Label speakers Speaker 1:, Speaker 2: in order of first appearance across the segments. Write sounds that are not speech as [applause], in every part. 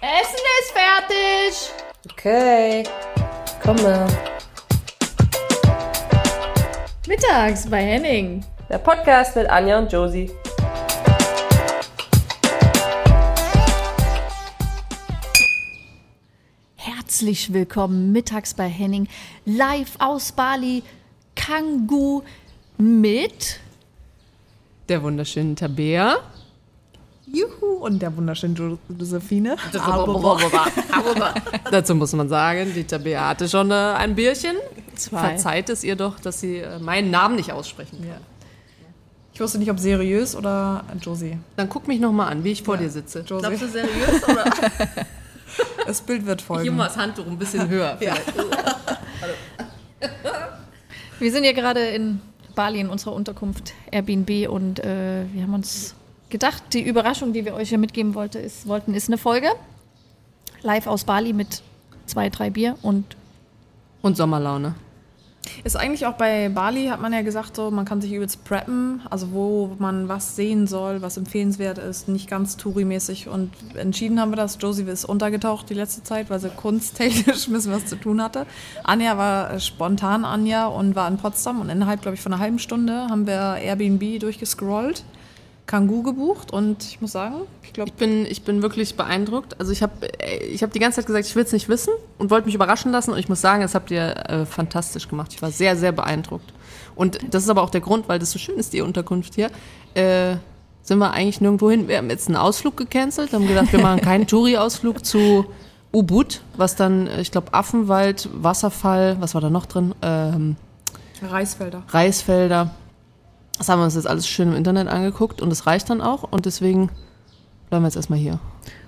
Speaker 1: Essen ist fertig.
Speaker 2: Okay, komme.
Speaker 1: Mittags bei Henning.
Speaker 2: Der Podcast mit Anja und Josie.
Speaker 1: Herzlich willkommen mittags bei Henning. Live aus Bali. Kangu mit
Speaker 3: der wunderschönen Tabea.
Speaker 4: Juhu, und der wunderschönen Jo- Josephine. [laughs]
Speaker 3: Dazu muss man sagen, die Tabea hatte schon äh, ein Bierchen.
Speaker 1: Zwei.
Speaker 3: Verzeiht es ihr doch, dass sie äh, meinen Namen nicht aussprechen kann.
Speaker 4: Ich wusste nicht, ob seriös oder Josie.
Speaker 3: Dann guck mich noch mal an, wie ich vor dir sitze.
Speaker 4: Josie.
Speaker 3: Glaubst du seriös oder [laughs]
Speaker 4: Das Bild wird
Speaker 3: ich
Speaker 4: folgen.
Speaker 3: immer das Handtuch ein bisschen höher? vielleicht? [laughs]
Speaker 1: Wir sind ja gerade in Bali in unserer Unterkunft Airbnb und äh, wir haben uns gedacht, die Überraschung, die wir euch ja mitgeben wollte, ist, wollten, ist eine Folge. Live aus Bali mit zwei, drei Bier und
Speaker 3: Und Sommerlaune.
Speaker 4: Ist eigentlich auch bei Bali, hat man ja gesagt, so, man kann sich übelst preppen, also wo man was sehen soll, was empfehlenswert ist, nicht ganz Touri-mäßig. Und entschieden haben wir das. Josie ist untergetaucht die letzte Zeit, weil sie kunsttechnisch [laughs] ein bisschen was zu tun hatte. Anja war äh, spontan Anja und war in Potsdam und innerhalb, glaube ich, von einer halben Stunde haben wir Airbnb durchgescrollt, Kangoo gebucht und ich muss sagen, ich glaube,
Speaker 3: Ich bin, ich bin wirklich beeindruckt. Also ich habe ich hab die ganze Zeit gesagt, ich will es nicht wissen und wollte mich überraschen lassen. Und ich muss sagen, das habt ihr äh, fantastisch gemacht. Ich war sehr, sehr beeindruckt. Und das ist aber auch der Grund, weil das so schön ist, die Unterkunft hier. Äh, sind wir eigentlich nirgendwo hin. Wir haben jetzt einen Ausflug gecancelt, haben gedacht, wir machen keinen [laughs] Touri-Ausflug zu Ubud, was dann, äh, ich glaube, Affenwald, Wasserfall, was war da noch drin? Ähm,
Speaker 4: Reisfelder.
Speaker 3: Reisfelder. Das haben wir uns jetzt alles schön im Internet angeguckt und es reicht dann auch. Und deswegen bleiben wir jetzt erstmal hier.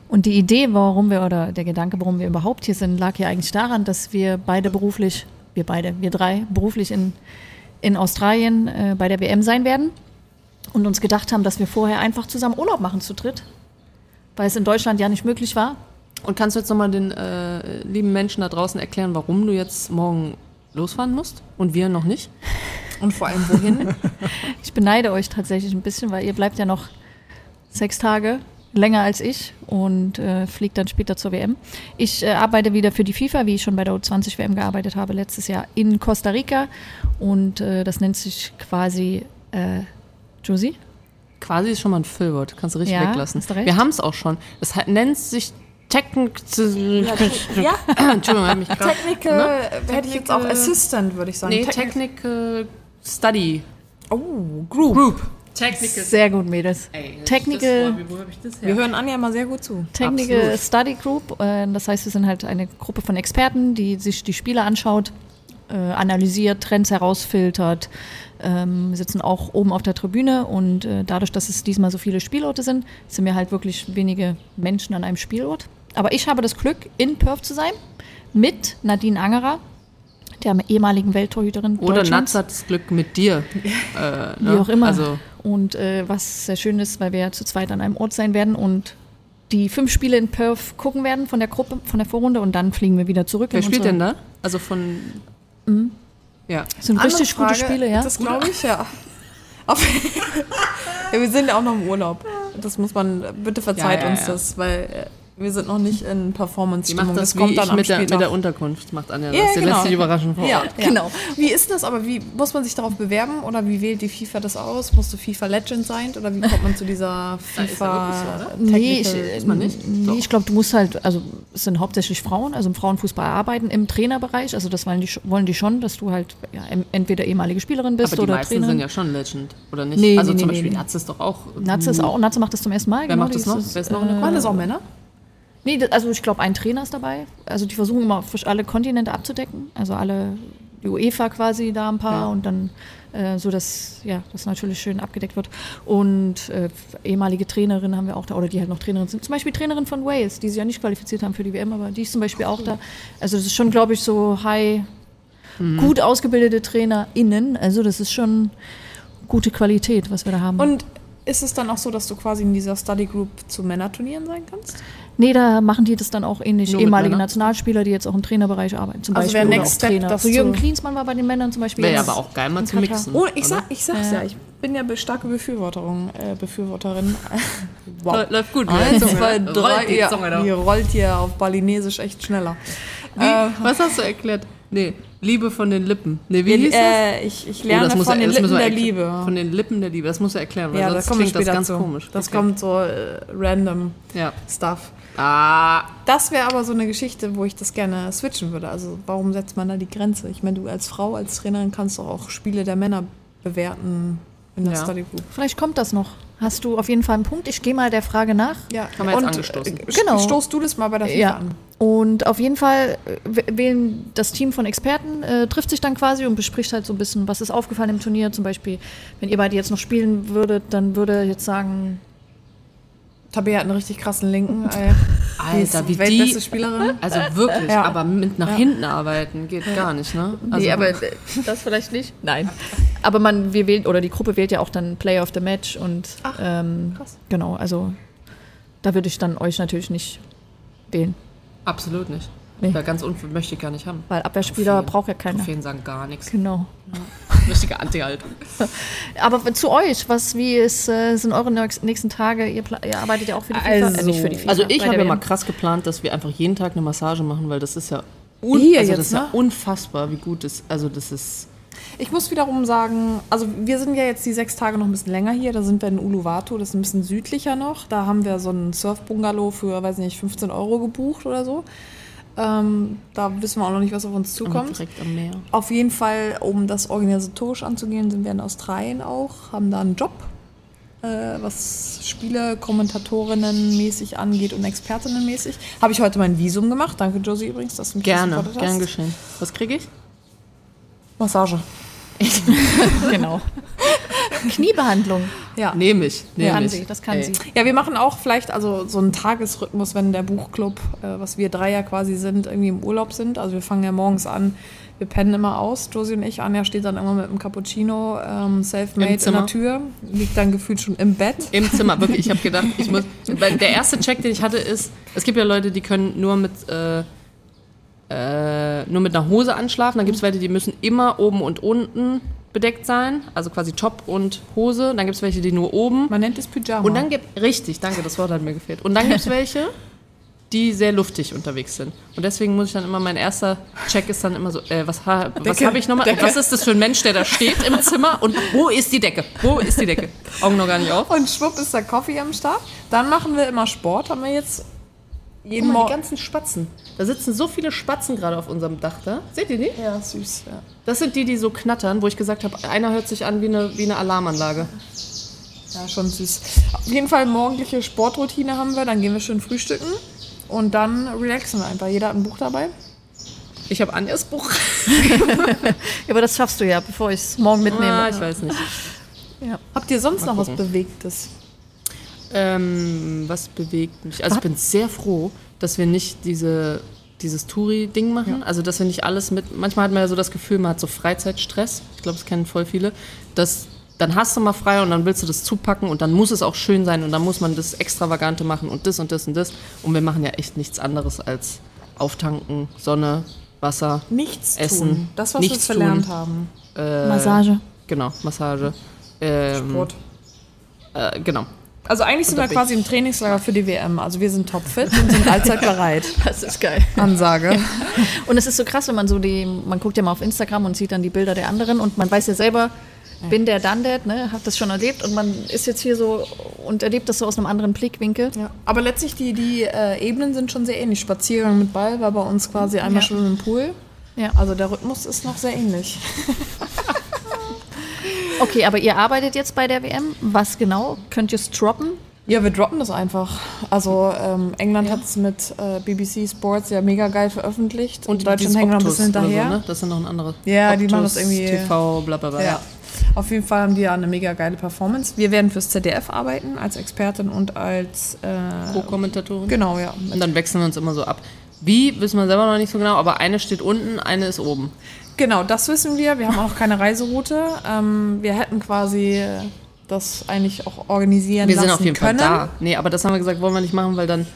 Speaker 1: Und die Idee, warum wir, oder der Gedanke, warum wir überhaupt hier sind, lag ja eigentlich daran, dass wir beide beruflich, wir beide, wir drei, beruflich in, in Australien äh, bei der WM sein werden und uns gedacht haben, dass wir vorher einfach zusammen Urlaub machen zu dritt, weil es in Deutschland ja nicht möglich war.
Speaker 3: Und kannst du jetzt nochmal den äh, lieben Menschen da draußen erklären, warum du jetzt morgen losfahren musst und wir noch nicht?
Speaker 4: Und vor allem wohin? [laughs]
Speaker 1: Ich beneide euch tatsächlich ein bisschen, weil ihr bleibt ja noch sechs Tage länger als ich und äh, fliegt dann später zur WM. Ich äh, arbeite wieder für die FIFA, wie ich schon bei der U20 WM gearbeitet habe letztes Jahr in Costa Rica und äh, das nennt sich quasi äh, Josie.
Speaker 3: Quasi ist schon mal ein Füllwort, kannst du richtig
Speaker 1: Ja,
Speaker 3: weglassen.
Speaker 1: hast du recht.
Speaker 3: Wir haben es auch schon. Es hat- nennt sich Technik. [laughs]
Speaker 4: ja,
Speaker 3: Entschuldigung, hab mich gerade.
Speaker 4: Technical, hätte ich jetzt auch
Speaker 3: Technical-
Speaker 4: Assistant, würde ich sagen.
Speaker 3: Nee,
Speaker 4: Techni-
Speaker 3: Technical Study
Speaker 4: Oh, Group.
Speaker 3: Group. Technical.
Speaker 1: Sehr gut, Mädels. Technical,
Speaker 3: wo habe ich das
Speaker 4: Wir hören Anja mal sehr gut zu.
Speaker 1: Technical
Speaker 3: Absolut.
Speaker 1: Study Group. Äh, das heißt, wir sind halt eine Gruppe von Experten, die sich die Spiele anschaut, äh, analysiert, Trends herausfiltert. Ähm, wir sitzen auch oben auf der Tribüne und äh, dadurch, dass es diesmal so viele Spielorte sind, sind wir halt wirklich wenige Menschen an einem Spielort. Aber ich habe das Glück, in Perth zu sein mit Nadine Angerer, der ehemaligen Welttorhüterin
Speaker 3: Oder. Natz hat das Glück mit dir. [laughs] Äh, ne?
Speaker 1: Wie auch immer.
Speaker 3: Also,
Speaker 1: Und äh, was sehr schön ist, weil wir ja zu zweit an einem Ort sein werden und die fünf Spiele in Perth gucken werden von der Gruppe, von der Vorrunde und dann fliegen wir wieder zurück.
Speaker 3: wer spielt denn da? Also von. Ja.
Speaker 1: Das sind
Speaker 4: Andere
Speaker 1: richtig gute
Speaker 4: Frage,
Speaker 1: Spiele, ja.
Speaker 4: Das glaube ich, ja. [laughs] Auf ja. Wir sind ja auch noch im Urlaub. Das muss man, bitte verzeiht
Speaker 3: Ja, ja,
Speaker 4: uns
Speaker 3: ja.
Speaker 4: das, weil äh, wir sind noch nicht in
Speaker 3: Die
Speaker 4: Performance-Stimmung.
Speaker 3: macht das,
Speaker 4: kommt
Speaker 3: wie
Speaker 4: dann
Speaker 3: mit der, mit der Unterkunft, macht Anja das.
Speaker 4: Ja,
Speaker 3: Die
Speaker 4: genau.
Speaker 3: lässt sich überraschen vor
Speaker 4: ja,
Speaker 3: Ort.
Speaker 4: genau. Wie ist das aber? Wie muss man sich darauf bewerben oder wie wählt die FIFA das aus? Musst du FIFA Legend sein oder wie kommt man zu dieser [laughs] FIFA
Speaker 1: Nee, ich, äh,
Speaker 3: man nicht?
Speaker 1: nee, ich glaube, du musst halt, also es sind hauptsächlich Frauen, also im Frauenfußball arbeiten im Trainerbereich. Also das wollen die, wollen die schon, dass du halt ja, entweder ehemalige Spielerin bist
Speaker 3: Aber die
Speaker 1: oder
Speaker 3: meisten
Speaker 1: Trainerin.
Speaker 3: sind ja schon Legend, oder nicht?
Speaker 1: Nee,
Speaker 3: also
Speaker 1: nee,
Speaker 3: zum
Speaker 1: nee,
Speaker 3: Beispiel
Speaker 1: nee.
Speaker 3: Natz ist doch auch.
Speaker 1: Natze ist auch, Natze macht das zum ersten Mal.
Speaker 3: Wer macht
Speaker 1: die
Speaker 3: das noch?
Speaker 1: ist-
Speaker 3: Wer ist noch in der
Speaker 4: Waren das auch Männer?
Speaker 1: Nee, also ich glaube, ein Trainer ist dabei. Also die versuchen immer alle Kontinente abzudecken. Also alle, die UEFA quasi da ein paar
Speaker 3: Ja.
Speaker 1: und dann äh, so, dass ja, das natürlich schön abgedeckt wird. Und äh, ehemalige Trainerinnen haben wir auch da, oder die halt noch Trainerin sind. Zum Beispiel Trainerin von Wales, die sich ja nicht qualifiziert haben für die WM, aber die ist zum Beispiel auch da. Also das ist schon, glaube ich, so high, gut ausgebildete TrainerInnen. Also das ist schon gute Qualität, was wir da haben.
Speaker 4: Und ist es dann auch so, dass du quasi in dieser Study Group zu Männerturnieren sein kannst?
Speaker 1: Nee, da machen die das dann auch ähnlich.
Speaker 3: Nur
Speaker 1: Ehemalige? Nationalspieler, die jetzt auch im Trainerbereich arbeiten. Zum
Speaker 4: Also
Speaker 1: Beispiel.
Speaker 4: wäre Next
Speaker 1: auch
Speaker 4: Step,
Speaker 1: Trainer.
Speaker 4: dass
Speaker 1: So Jürgen
Speaker 4: du-
Speaker 1: Klinsmann war bei den Männern zum Beispiel.
Speaker 3: Wäre ja aber auch geil mal zu
Speaker 1: Katar.
Speaker 3: mixen.
Speaker 4: Oh, ich, sag, ich sag's
Speaker 1: Ja.
Speaker 4: ja. Ich bin ja starke Befürworterin. Äh, Befürworterin. [laughs] wow.
Speaker 3: Läuft- gut, ne?
Speaker 4: Eins,
Speaker 3: Zunge.
Speaker 4: zwei,
Speaker 3: Rollt
Speaker 4: drei.
Speaker 3: die
Speaker 4: Ja,
Speaker 3: Zunge
Speaker 4: die rollt hier auf Balinesisch echt schneller.
Speaker 3: Wie, was hast du erklärt? Nee, Liebe von den Lippen. Nee, wie hieß
Speaker 4: äh, ich, ich
Speaker 3: Oh,
Speaker 4: lerne
Speaker 3: das muss
Speaker 4: von
Speaker 3: er-
Speaker 4: den Lippen der. Liebe.
Speaker 3: Von den Lippen der Liebe, das muss er erklären, weil
Speaker 4: ja,
Speaker 3: sonst klingt das ganz
Speaker 4: zu.
Speaker 3: komisch.
Speaker 4: Das
Speaker 3: Okay.
Speaker 4: kommt so äh, random
Speaker 3: Ja.
Speaker 4: Stuff.
Speaker 3: Ah,
Speaker 4: Das wäre aber so eine Geschichte, wo ich das gerne switchen würde. Also warum setzt man da die Grenze? Ich meine, du als Frau, als Trainerin kannst doch auch Spiele der Männer bewerten in der
Speaker 3: Ja.
Speaker 4: Study Group.
Speaker 1: Vielleicht kommt das noch. Hast du auf jeden Fall einen Punkt? Ich gehe mal der Frage nach.
Speaker 4: Ja,
Speaker 3: Haben wir jetzt
Speaker 4: und,
Speaker 3: angestoßen.
Speaker 4: äh,
Speaker 1: Genau.
Speaker 4: Stoßt du das mal bei der FIFA
Speaker 1: Ja.
Speaker 4: an?
Speaker 1: Und auf jeden Fall äh, wählen das Team von Experten, äh, trifft sich dann quasi und bespricht halt so ein bisschen, was ist aufgefallen im Turnier. Zum Beispiel, wenn ihr beide jetzt noch spielen würdet, dann würde jetzt sagen,
Speaker 4: Tabea hat einen richtig krassen Linken. [laughs] Ey.
Speaker 3: Alter, wie
Speaker 4: Weltbeste
Speaker 3: die.
Speaker 4: Spielerin.
Speaker 3: Also wirklich,
Speaker 4: Ja.
Speaker 3: aber mit nach
Speaker 4: Ja.
Speaker 3: hinten arbeiten geht gar nicht, ne? Also,
Speaker 1: nee, aber [laughs] das vielleicht nicht. Nein. Aber man, wir wählen, oder die Gruppe wählt ja auch dann Player of the Match und
Speaker 4: Ach,
Speaker 1: ähm,
Speaker 4: krass.
Speaker 1: genau, also da würde ich dann euch natürlich nicht wählen.
Speaker 3: Absolut nicht.
Speaker 1: Nee.
Speaker 3: Ja, ganz unf möchte ich gar nicht haben.
Speaker 1: Weil Abwehrspieler
Speaker 3: Trophäen.
Speaker 1: braucht ja keiner.
Speaker 3: Trophäen sagen gar nichts.
Speaker 1: Genau. [laughs]
Speaker 3: Richtige Anti-Haltung. [laughs]
Speaker 1: Aber zu euch, was, wie ist, äh, sind eure nächst- nächsten Tage? Ihr, ihr arbeitet ja auch für die FIFA, äh, nicht für die FIFA.
Speaker 3: Also ich habe ja mal krass geplant, dass wir einfach jeden Tag eine Massage machen, weil das ist ja, un
Speaker 4: Hier
Speaker 3: also
Speaker 4: jetzt,
Speaker 3: das ist ja
Speaker 4: ne?
Speaker 3: unfassbar, wie gut es Also das ist.
Speaker 4: Ich muss wiederum sagen, also wir sind ja jetzt die sechs Tage noch ein bisschen länger hier. Da sind wir in Uluwatu, das ist ein bisschen südlicher noch. Da haben wir so einen Surf-Bungalow für, weiß nicht, 15 Euro gebucht oder so. Ähm, da wissen wir auch noch nicht, was auf uns zukommt.
Speaker 3: Direkt am Meer.
Speaker 4: Auf jeden Fall, um das organisatorisch anzugehen, sind wir in Australien auch, haben da einen Job, äh, was Spiele, Kommentatorinnen mäßig angeht und Expertinnen mäßig. Habe ich heute mein Visum gemacht. Danke, Josie, übrigens, dass du mich
Speaker 3: Gerne, gern geschehen. Was kriege ich?
Speaker 4: Massage. [laughs]
Speaker 1: Genau. Kniebehandlung.
Speaker 4: Ja.
Speaker 3: Nehme ich. Nehm
Speaker 1: kann
Speaker 3: ich.
Speaker 1: sie, das kann
Speaker 3: Ey.
Speaker 1: sie.
Speaker 4: Ja, wir machen auch vielleicht also so einen Tagesrhythmus, wenn der Buchclub, äh, was wir drei ja quasi sind, irgendwie im Urlaub sind. Also wir fangen ja morgens an, wir pennen immer aus, Josie und ich. Anja steht dann immer mit einem Cappuccino, ähm, self-made in der Tür, liegt dann gefühlt schon im Bett.
Speaker 3: Im Zimmer, wirklich. Ich habe gedacht, ich muss. [laughs] Weil der erste Check, den ich hatte, ist, es gibt ja Leute, die können nur mit, äh, äh, nur mit einer Hose anschlafen. Dann gibt es welche, die müssen immer oben und unten bedeckt sein. Also quasi Top und Hose. Dann gibt es welche, die nur oben.
Speaker 4: Man nennt es Pyjama.
Speaker 3: Und dann gibt richtig, danke, das Wort hat mir gefehlt. Und dann gibt es [laughs] welche, die sehr luftig unterwegs sind. Und deswegen muss ich dann immer, mein erster Check ist dann immer so, äh, was, ha, was habe ich nochmal?
Speaker 4: Decke.
Speaker 3: Was ist das für ein Mensch, der da steht im Zimmer? Und wo ist die Decke? Wo ist die Decke? Augen noch gar nicht auf.
Speaker 4: Und schwupp ist der Kaffee am Start. Dann machen wir immer Sport, haben wir jetzt
Speaker 3: Guck
Speaker 4: jeden
Speaker 3: mal, die ganzen Spatzen. Da sitzen so viele Spatzen gerade auf unserem Dach da. Seht ihr die?
Speaker 4: Ja, süß. Ja.
Speaker 3: Das sind die, die so knattern, wo ich gesagt habe, einer hört sich an wie eine, wie eine Alarmanlage.
Speaker 4: ja, schon süß. Auf jeden Fall morgendliche Sportroutine haben wir, dann gehen wir schön frühstücken und dann relaxen wir einfach. Jeder hat ein Buch dabei.
Speaker 3: Ich habe Anjas Buch. [laughs]
Speaker 1: Ja, aber das schaffst du ja, bevor ich es morgen mitnehme.
Speaker 3: Ah, ich weiß nicht.
Speaker 4: Habt ihr sonst
Speaker 3: Mal
Speaker 4: noch was
Speaker 3: gucken.
Speaker 4: Bewegtes?
Speaker 3: Ähm, was bewegt mich? Also ich bin sehr froh, dass wir nicht diese, dieses Touri-Ding machen. Also dass wir nicht alles mit. Manchmal hat man ja so das Gefühl, man hat so Freizeitstress. Ich glaube, das kennen voll viele. Dass dann hast du mal frei und dann willst du das zupacken und dann muss es auch schön sein und dann muss man das Extravagante machen und das und das und das. Und wir machen ja echt nichts anderes als auftanken, Sonne, Wasser,
Speaker 4: Nichts
Speaker 3: Essen,
Speaker 4: tun. Das, was
Speaker 3: nichts
Speaker 4: wir verlernt
Speaker 3: tun.
Speaker 4: haben.
Speaker 3: äh,
Speaker 1: Massage.
Speaker 3: Genau, Massage. Ähm,
Speaker 4: Sport.
Speaker 3: Äh, genau.
Speaker 4: Also eigentlich sind wir quasi im Trainingslager für die WM. Also wir sind topfit und sind allzeit bereit. [laughs]
Speaker 1: Das ist geil.
Speaker 4: Ansage.
Speaker 1: Und es ist so krass, wenn man so die, man guckt ja mal auf Instagram und sieht dann die Bilder der anderen und man weiß ja selber, bin der, dann der, ne, hat das schon erlebt und man ist jetzt hier so und erlebt das so aus einem anderen Blickwinkel.
Speaker 4: Ja. Aber letztlich die, die äh, Ebenen sind schon sehr ähnlich. Spaziergang mit Ball war bei uns quasi einmal
Speaker 1: Ja.
Speaker 4: schon im Pool.
Speaker 1: Ja.
Speaker 4: Also der Rhythmus ist noch sehr ähnlich. [laughs]
Speaker 1: Okay, aber ihr arbeitet jetzt bei der WM. Was genau? Könnt ihr es droppen?
Speaker 4: Ja, wir droppen das einfach. Also ähm, England hat es mit äh, BBC Sports ja mega geil veröffentlicht. Und Deutschland wir noch ein
Speaker 3: Optus
Speaker 4: bisschen hinterher.
Speaker 3: So, ne? Das sind noch ein anderes.
Speaker 4: Ja, die machen das
Speaker 3: Optus,
Speaker 4: irgendwie-
Speaker 3: TV, bla bla bla.
Speaker 4: Ja. Auf jeden Fall haben die ja eine mega geile Performance. Wir werden fürs ZDF arbeiten als Expertin und als äh,
Speaker 3: Co-Kommentatorin.
Speaker 4: genau ja.
Speaker 3: Und dann wechseln wir uns immer so ab. Wie, wissen wir selber noch nicht so genau, aber eine steht unten, eine ist oben.
Speaker 4: Genau, das wissen wir. Wir haben auch keine Reiseroute. Ähm, wir hätten quasi das eigentlich auch organisieren
Speaker 3: Wir
Speaker 4: lassen
Speaker 3: sind auf jeden
Speaker 4: können.
Speaker 3: Fall da. Nee, aber das haben wir gesagt, wollen wir nicht machen, weil dann,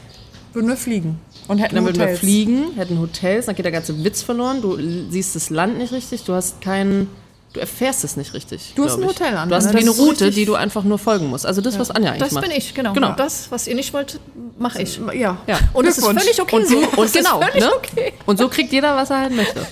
Speaker 4: Würden wir fliegen und hätten
Speaker 3: dann würden wir
Speaker 4: Hotels.
Speaker 3: fliegen, hätten Hotels, dann geht der ganze Witz verloren. Du siehst das Land nicht richtig, du hast keinen du erfährst es nicht richtig.
Speaker 4: Du hast ein
Speaker 3: ich.
Speaker 4: Hotel, Anja,
Speaker 3: Du hast
Speaker 4: ne?
Speaker 3: eine
Speaker 4: Das
Speaker 3: Route, die du einfach nur folgen musst. Also das, was Anja eigentlich
Speaker 1: Das
Speaker 3: macht.
Speaker 1: bin ich, genau.
Speaker 3: Genau.
Speaker 1: Das, was ihr nicht wollt, mache ich.
Speaker 4: Ja.
Speaker 3: Ja.
Speaker 1: Und es ist völlig okay
Speaker 3: Und
Speaker 1: so.
Speaker 3: und
Speaker 1: Es
Speaker 3: genau,
Speaker 1: ist völlig
Speaker 3: ne?
Speaker 1: okay.
Speaker 3: Und so kriegt jeder, was er halt möchte.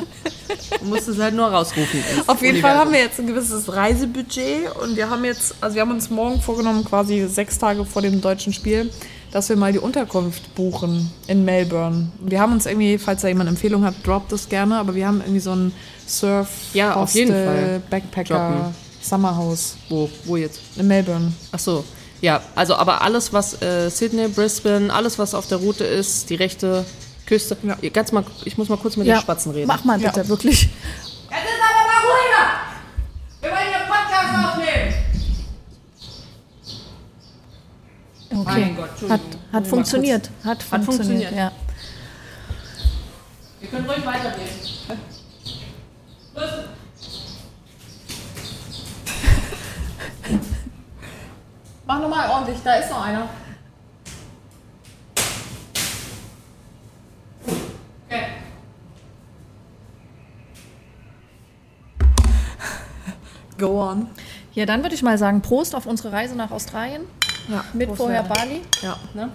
Speaker 3: Du musst es halt nur rausrufen. [laughs]
Speaker 4: Auf jeden Fall
Speaker 3: Universum.
Speaker 4: haben wir jetzt ein gewisses Reisebudget und wir haben jetzt, also wir haben uns morgen vorgenommen, quasi sechs Tage vor dem deutschen Spiel, dass wir mal die Unterkunft buchen in Melbourne. Wir haben uns irgendwie, falls da jemand Empfehlung hat, droppt das gerne, aber wir haben irgendwie so ein Surf,
Speaker 3: Ja, auf jeden Fall.
Speaker 4: Backpacker,
Speaker 3: Droppen.
Speaker 4: Summerhouse
Speaker 3: Wo, wo jetzt?
Speaker 4: in Melbourne.
Speaker 3: Ach so. Ja, also aber alles, was äh, Sydney, Brisbane, alles, was auf der Route ist, die rechte Küste.
Speaker 4: Ja.
Speaker 3: Ganz mal, ich muss mal kurz mit
Speaker 1: Ja,
Speaker 3: den Spatzen reden.
Speaker 1: Mach mal bitte, wirklich.
Speaker 5: Jetzt ist aber mal ruhiger! Wir wollen hier Podcast aufnehmen!
Speaker 1: Okay.
Speaker 3: Mein Gott,
Speaker 1: Hat, hat funktioniert. Hat funktioniert.
Speaker 3: funktioniert.
Speaker 1: Ja.
Speaker 3: Wir können ruhig weitergehen. [laughs]
Speaker 4: Mach nochmal ordentlich, da ist noch einer.
Speaker 3: Okay.
Speaker 4: Go on.
Speaker 1: ja, dann würde ich mal sagen, Prost auf unsere Reise nach Australien.
Speaker 4: Ja,
Speaker 1: Mit
Speaker 4: Prost,
Speaker 1: vorher. Bali.
Speaker 4: Ja.
Speaker 3: Ne?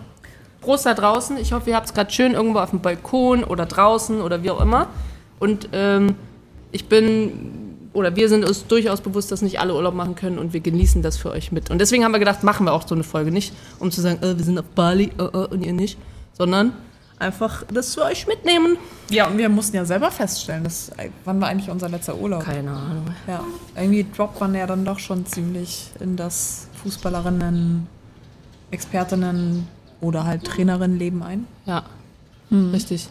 Speaker 3: Prost da draußen. Ich hoffe, ihr habt es gerade schön irgendwo auf dem Balkon oder draußen oder wie auch immer. Und ähm, ich bin, oder wir sind uns durchaus bewusst, dass nicht alle Urlaub machen können und wir genießen das für euch mit. Und deswegen haben wir gedacht, machen wir auch so eine Folge. Nicht, um zu sagen, äh, wir sind auf Bali äh, äh, und ihr nicht, sondern einfach das für euch mitnehmen.
Speaker 4: Ja, und wir mussten ja selber feststellen, dass, wann war eigentlich unser letzter Urlaub?
Speaker 3: Keine Ahnung.
Speaker 4: Ja, irgendwie droppt man ja dann doch schon ziemlich in das Fußballerinnen, Expertinnen oder halt Trainerinnen-Leben ein.
Speaker 3: Ja, richtig,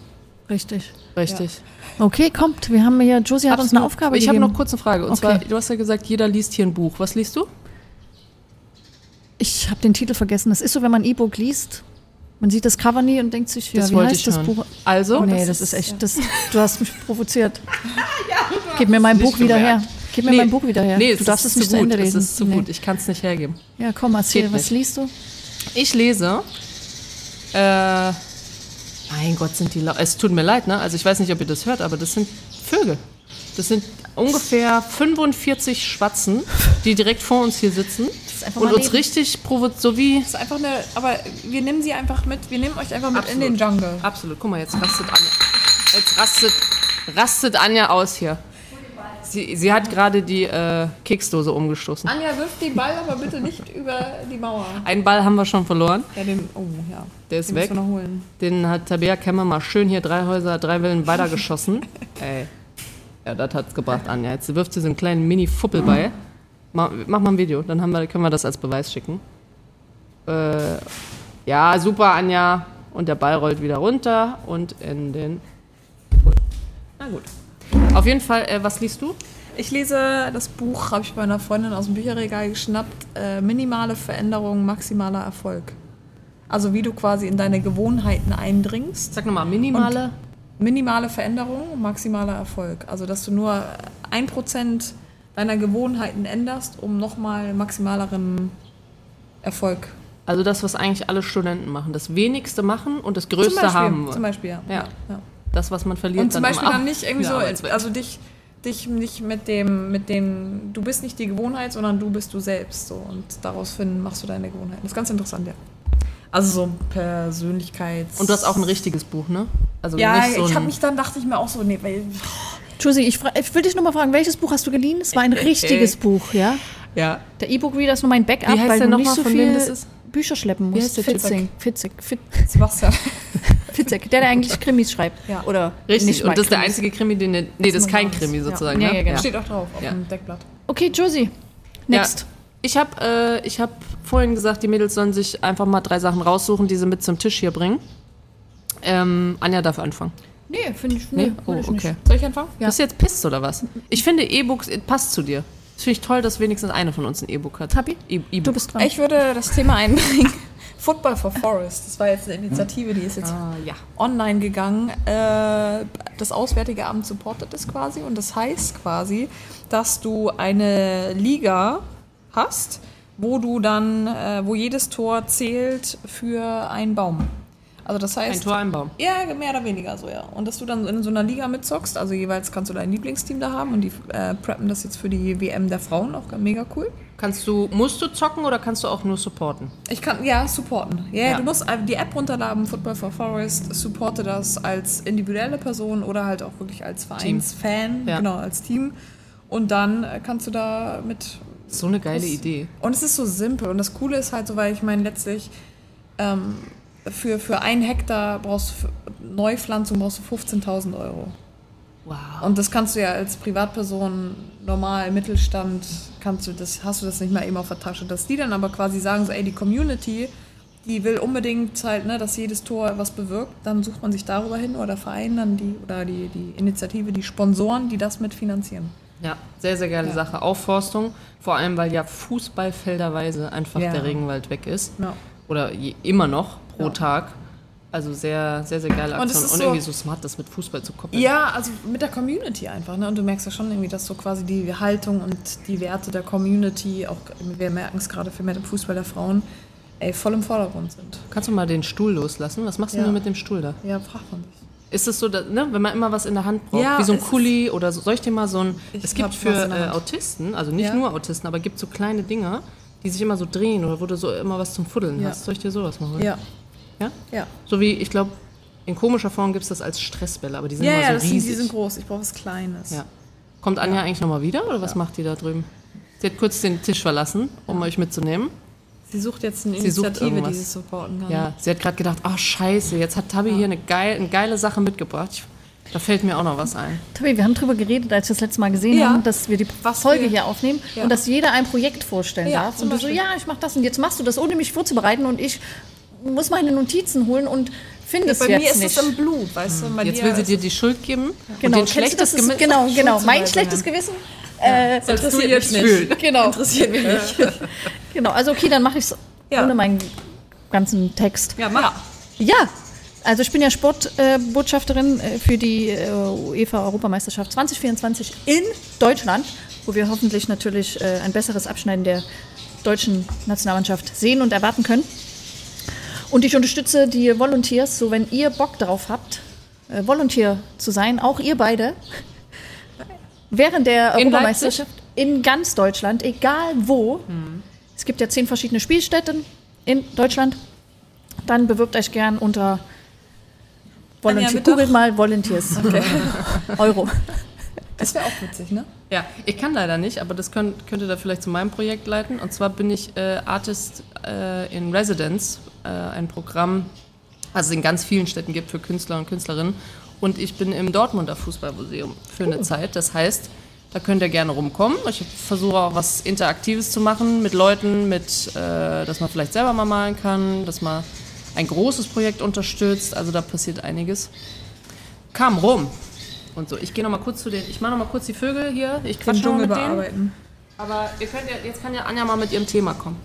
Speaker 1: Richtig.
Speaker 3: richtig.
Speaker 1: Okay, kommt. Wir haben hier, Josie hat uns eine
Speaker 3: Absolut.
Speaker 1: Aufgabe
Speaker 3: Ich habe noch kurz eine Frage. Und
Speaker 1: Okay.
Speaker 3: zwar, du hast ja gesagt, jeder liest hier ein Buch. Was liest du?
Speaker 1: Ich habe den Titel vergessen. Das ist so, wenn man ein E-Book liest. Man sieht das Cover nie und denkt sich, ja,
Speaker 3: Das
Speaker 1: wie heißt
Speaker 3: ich
Speaker 1: das
Speaker 3: hören.
Speaker 1: Buch?
Speaker 3: Also,
Speaker 1: Oh, nee,
Speaker 4: das
Speaker 1: das,
Speaker 4: ist-
Speaker 1: echt, das, du hast mich provoziert. [laughs] Gib mir mein Buch wieder her. Gib mir mein Buch wieder her.
Speaker 3: Nee,
Speaker 1: du darfst es nicht
Speaker 3: zu
Speaker 1: zu
Speaker 3: gut.
Speaker 1: Ende
Speaker 3: Es ist zu
Speaker 1: Nee.
Speaker 3: gut. Ich kann es nicht hergeben.
Speaker 1: Ja, komm, erzähl,
Speaker 3: Geht
Speaker 1: was
Speaker 3: nicht.
Speaker 1: liest du?
Speaker 3: Ich lese. Äh, mein Gott, sind die. lau- Es tut mir leid, ne? Also ich weiß nicht, ob ihr das hört, aber das sind Vögel. Das sind ungefähr 45 Schwatzen, die direkt vor uns hier sitzen
Speaker 1: einfach
Speaker 3: und
Speaker 1: mal
Speaker 3: uns
Speaker 1: leben.
Speaker 3: richtig provoziert, so wie.
Speaker 4: Das ist einfach eine, aber wir nehmen sie einfach mit, wir nehmen euch einfach mit
Speaker 3: Absolut.
Speaker 4: in den Jungle.
Speaker 3: Absolut. Guck mal, jetzt rastet Anja. Jetzt rastet, rastet Anja aus hier. Sie, sie hat gerade die äh, Keksdose umgestoßen.
Speaker 4: Anja wirft den Ball aber bitte nicht [laughs] über die Mauer.
Speaker 3: Einen Ball haben wir schon verloren.
Speaker 4: Ja, den, oh ja.
Speaker 3: Der ist
Speaker 4: den
Speaker 3: weg. Den hat Tabea Kemmer mal schön hier drei Häuser, drei Wellen weitergeschossen. [laughs] Ey. Ja, das hat's gebracht, Anja. Jetzt wirft sie so einen kleinen Mini-Fuppel bei. Mach, mach mal ein Video, dann haben wir, können wir das als Beweis schicken. Äh, ja, super, Anja. Und der Ball rollt wieder runter und in den. Na gut. Auf jeden Fall, äh, was liest du?
Speaker 4: Ich lese das Buch, habe ich bei einer Freundin aus dem Bücherregal geschnappt, äh, Minimale Veränderung, maximaler Erfolg. Also wie du quasi in deine Gewohnheiten eindringst.
Speaker 3: Sag nochmal, minimale.
Speaker 4: Minimale Veränderung, maximaler Erfolg. Also dass du nur ein Prozent deiner Gewohnheiten änderst, um nochmal maximaleren Erfolg
Speaker 3: Also das, was eigentlich alle Studenten machen. Das wenigste machen und das Größte
Speaker 4: Beispiel,
Speaker 3: haben.
Speaker 4: Zum Beispiel, ja.
Speaker 3: Ja.
Speaker 4: ja.
Speaker 3: Das, was man verliert.
Speaker 4: Und zum
Speaker 3: dann
Speaker 4: Beispiel dann nicht irgendwie so, also dich, dich nicht mit dem, mit dem, du bist nicht die Gewohnheit, sondern du bist du selbst. So. Und daraus finden, machst du deine Gewohnheiten. Das ist ganz interessant, ja. Also so Persönlichkeits...
Speaker 3: Und du hast auch ein richtiges Buch, ne? Also
Speaker 4: Ja,
Speaker 3: nicht so
Speaker 4: ich habe mich dann, dachte ich mir auch so, nee, weil...
Speaker 1: Josie, ich, ich will dich nur mal fragen, welches Buch hast du geliehen? Es war ein richtiges Buch, ja?
Speaker 3: Ja.
Speaker 1: Der E-Book-Reader ist nur mein Backup,
Speaker 3: Wie heißt
Speaker 1: weil
Speaker 3: der
Speaker 1: du
Speaker 3: noch
Speaker 1: nicht
Speaker 3: mal,
Speaker 1: so
Speaker 3: von
Speaker 1: viel
Speaker 3: wem das ist?
Speaker 1: Bücher schleppen
Speaker 3: Wie
Speaker 1: musst.
Speaker 3: heißt der Typ?
Speaker 1: Fitzek, Fitzek, Fit-
Speaker 4: Sebastian. [laughs]
Speaker 1: Fitzek, der, der eigentlich Krimis schreibt.
Speaker 4: Ja.
Speaker 1: Oder
Speaker 3: Richtig, und das ist der einzige Krimi, den der, Nee, das ist kein. Krimi sozusagen,
Speaker 1: Ja,
Speaker 3: ne?
Speaker 1: ja, genau.
Speaker 4: Steht auch drauf auf dem Deckblatt.
Speaker 1: Okay, Josie, next.
Speaker 3: Ja. Ich habe äh, ich hab vorhin gesagt, die Mädels sollen sich einfach mal drei Sachen raussuchen, die sie mit zum Tisch hier bringen. Ähm, Anja darf anfangen.
Speaker 1: Nee, finde ich
Speaker 3: Nee?
Speaker 1: nee,
Speaker 3: Oh,
Speaker 1: ich nicht.
Speaker 3: okay.
Speaker 4: Soll ich anfangen?
Speaker 1: Ja.
Speaker 3: Bist du jetzt pisst oder was? Ich finde, E-Books äh, passt zu dir. Das finde ich toll, dass wenigstens eine von uns ein E-Book hat.
Speaker 1: Tabi,
Speaker 3: E- E-Book.
Speaker 1: du bist dran.
Speaker 4: Ich würde das Thema einbringen. [laughs] Football for Forest. Das war jetzt eine Initiative, die ist jetzt
Speaker 3: Ah, ja.
Speaker 4: online gegangen. Äh, das Auswärtige Amt supportet es quasi und das heißt quasi, dass du eine Liga hast, wo du dann, äh, wo jedes Tor zählt für einen Baum. Also das heißt,
Speaker 3: Ein Tor, ein Baum.
Speaker 4: Ja, mehr oder weniger so, ja. Und dass du dann in so einer Liga mitzockst, also jeweils kannst du dein Lieblingsteam da haben und die äh, preppen das jetzt für die WM der Frauen auch mega cool.
Speaker 3: Kannst du, musst du zocken oder kannst du auch nur supporten?
Speaker 4: Ich kann, ja, supporten. Ja,
Speaker 3: Ja.
Speaker 4: du musst die App runterladen, Football for Forest, supporte das als individuelle Person oder halt auch wirklich als Vereinsfan,
Speaker 3: Ja.
Speaker 4: genau, als Team. Und dann äh, kannst du da mit
Speaker 3: So eine geile
Speaker 4: Das-
Speaker 3: Idee.
Speaker 4: Und es ist so simpel. Und das Coole ist halt so, weil ich meine, letztlich ähm, für, für ein Hektar brauchst du Neupflanzung brauchst du 15.000 Euro.
Speaker 3: Wow.
Speaker 4: Und das kannst du ja als Privatperson, normal, Mittelstand, kannst du das, hast du das nicht mal eben auf der Tasche. Dass die dann aber quasi sagen, so, ey, die Community, die will unbedingt halt, ne, dass jedes Tor was bewirkt, dann sucht man sich darüber hin oder der Verein dann die, oder die, die Initiative, die Sponsoren, die das mitfinanzieren.
Speaker 3: Ja, sehr, sehr geile
Speaker 4: Ja.
Speaker 3: Sache. Aufforstung, vor allem, weil ja fußballfelderweise einfach
Speaker 4: Ja.
Speaker 3: der Regenwald weg ist.
Speaker 4: Ja.
Speaker 3: Oder je, immer noch pro
Speaker 4: Ja.
Speaker 3: Tag. Also sehr, sehr, sehr geile
Speaker 4: Und
Speaker 3: Aktion. Und,
Speaker 4: so-
Speaker 3: irgendwie so smart, das mit Fußball zu koppeln.
Speaker 4: Ja, also mit der Community einfach. Ne? Und du merkst ja schon irgendwie, dass so quasi die Haltung und die Werte der Community, auch wir merken es gerade für mehr im Fußball der Frauen, ey, voll im Vordergrund sind.
Speaker 3: Kannst du mal den Stuhl loslassen? Was machst
Speaker 4: Ja.
Speaker 3: du mit dem Stuhl da?
Speaker 4: Ja, fragt man sich.
Speaker 3: Ist es so, dass, ne, wenn man immer was in der Hand braucht,
Speaker 4: Ja,
Speaker 3: wie so ein Kuli oder so, soll ich dir mal so ein,
Speaker 4: Ich
Speaker 3: es gibt für äh. Autisten, also nicht
Speaker 4: Ja.
Speaker 3: nur Autisten, aber gibt so kleine Dinger, die sich immer so drehen oder wo du so immer was zum Fuddeln hast. Soll ich dir sowas mal holen?
Speaker 4: Ja,
Speaker 3: Ja?
Speaker 4: ja.
Speaker 3: So wie, ich glaube, in komischer Form gibt es das als Stressbälle, aber die sind
Speaker 4: Ja,
Speaker 3: immer
Speaker 4: ja,
Speaker 3: so
Speaker 4: das sind,
Speaker 3: riesig.
Speaker 4: die sind groß. Ich brauche was Kleines.
Speaker 3: ja. Kommt Anja eigentlich nochmal wieder oder was macht die da drüben? Sie hat kurz den Tisch verlassen, um euch mitzunehmen.
Speaker 4: Sie sucht jetzt eine
Speaker 3: Sie sucht
Speaker 4: Initiative, die sie supporten kann.
Speaker 3: Ja, sie hat gerade gedacht, oh scheiße, jetzt hat Tabi hier eine, geil, eine geile Sache mitgebracht. Ich, da fällt mir auch noch was ein.
Speaker 1: Tobi, wir haben drüber geredet, als wir das letzte Mal gesehen
Speaker 4: Ja.
Speaker 1: haben, dass wir die
Speaker 4: Was
Speaker 1: Folge
Speaker 4: wir-
Speaker 1: hier aufnehmen
Speaker 4: Ja.
Speaker 1: und dass jeder ein Projekt vorstellen
Speaker 4: Ja,
Speaker 1: darf. Und du so,
Speaker 4: Beispiel.
Speaker 1: ja, ich mach das und jetzt machst du das, ohne mich vorzubereiten und ich muss meine Notizen holen und finde es
Speaker 4: Bei
Speaker 1: jetzt
Speaker 4: mir ist
Speaker 1: nicht.
Speaker 4: es im Blut, weißt du? Bei
Speaker 3: Jetzt will sie dir die Schuld geben
Speaker 1: genau,
Speaker 3: und den
Speaker 1: kennst du das?
Speaker 3: schlechtes
Speaker 1: Ist,
Speaker 3: Gewissen.
Speaker 1: genau, genau. Mein schlechtes Gewissen. Äh,
Speaker 3: du
Speaker 4: interessiert
Speaker 3: jetzt
Speaker 4: mich nicht.
Speaker 3: fühlen. [laughs]
Speaker 1: genau,
Speaker 4: Interessiert mich nicht. [laughs]
Speaker 1: genau. Also okay, dann mache ich es
Speaker 4: Ja.
Speaker 1: ohne meinen ganzen Text.
Speaker 4: Ja, mach.
Speaker 1: Ja, also ich bin ja Sportbotschafterin äh, für die äh, UEFA-Europameisterschaft 2024 in Deutschland, wo wir hoffentlich natürlich äh, ein besseres Abschneiden der deutschen Nationalmannschaft sehen und erwarten können. Und ich unterstütze die Volunteers, so wenn ihr Bock drauf habt, äh, Volunteer zu sein, auch ihr beide, während der
Speaker 3: In
Speaker 1: Europameisterschaft in ganz Deutschland, egal wo. Es gibt ja zehn verschiedene Spielstätten in Deutschland. Dann bewirbt euch gern unter Volunteer. Googelt mal Volunteers. Euro.
Speaker 4: Das wäre auch witzig, ne?
Speaker 3: Ja, ich kann leider nicht, aber das könnt, könnte da vielleicht zu meinem Projekt leiten. Und zwar bin ich äh, Artist äh, in Residence, äh, ein Programm, was es in ganz vielen Städten gibt für Künstler und Künstlerinnen. Und ich bin im Dortmunder Fußballmuseum für eine Zeit. Das heißt, da könnt ihr gerne rumkommen. Ich versuche auch was Interaktives zu machen mit Leuten, mit, äh, dass man vielleicht selber mal malen kann, dass man ein großes Projekt unterstützt. Also da passiert einiges. Kam rum. Und so, ich gehe noch mal kurz zu den, ich mache noch mal kurz die Vögel hier. Ich quatsche noch mit denen.
Speaker 4: bearbeiten.
Speaker 3: Aber ihr könnt ja, jetzt kann ja Anja mal mit ihrem Thema kommen.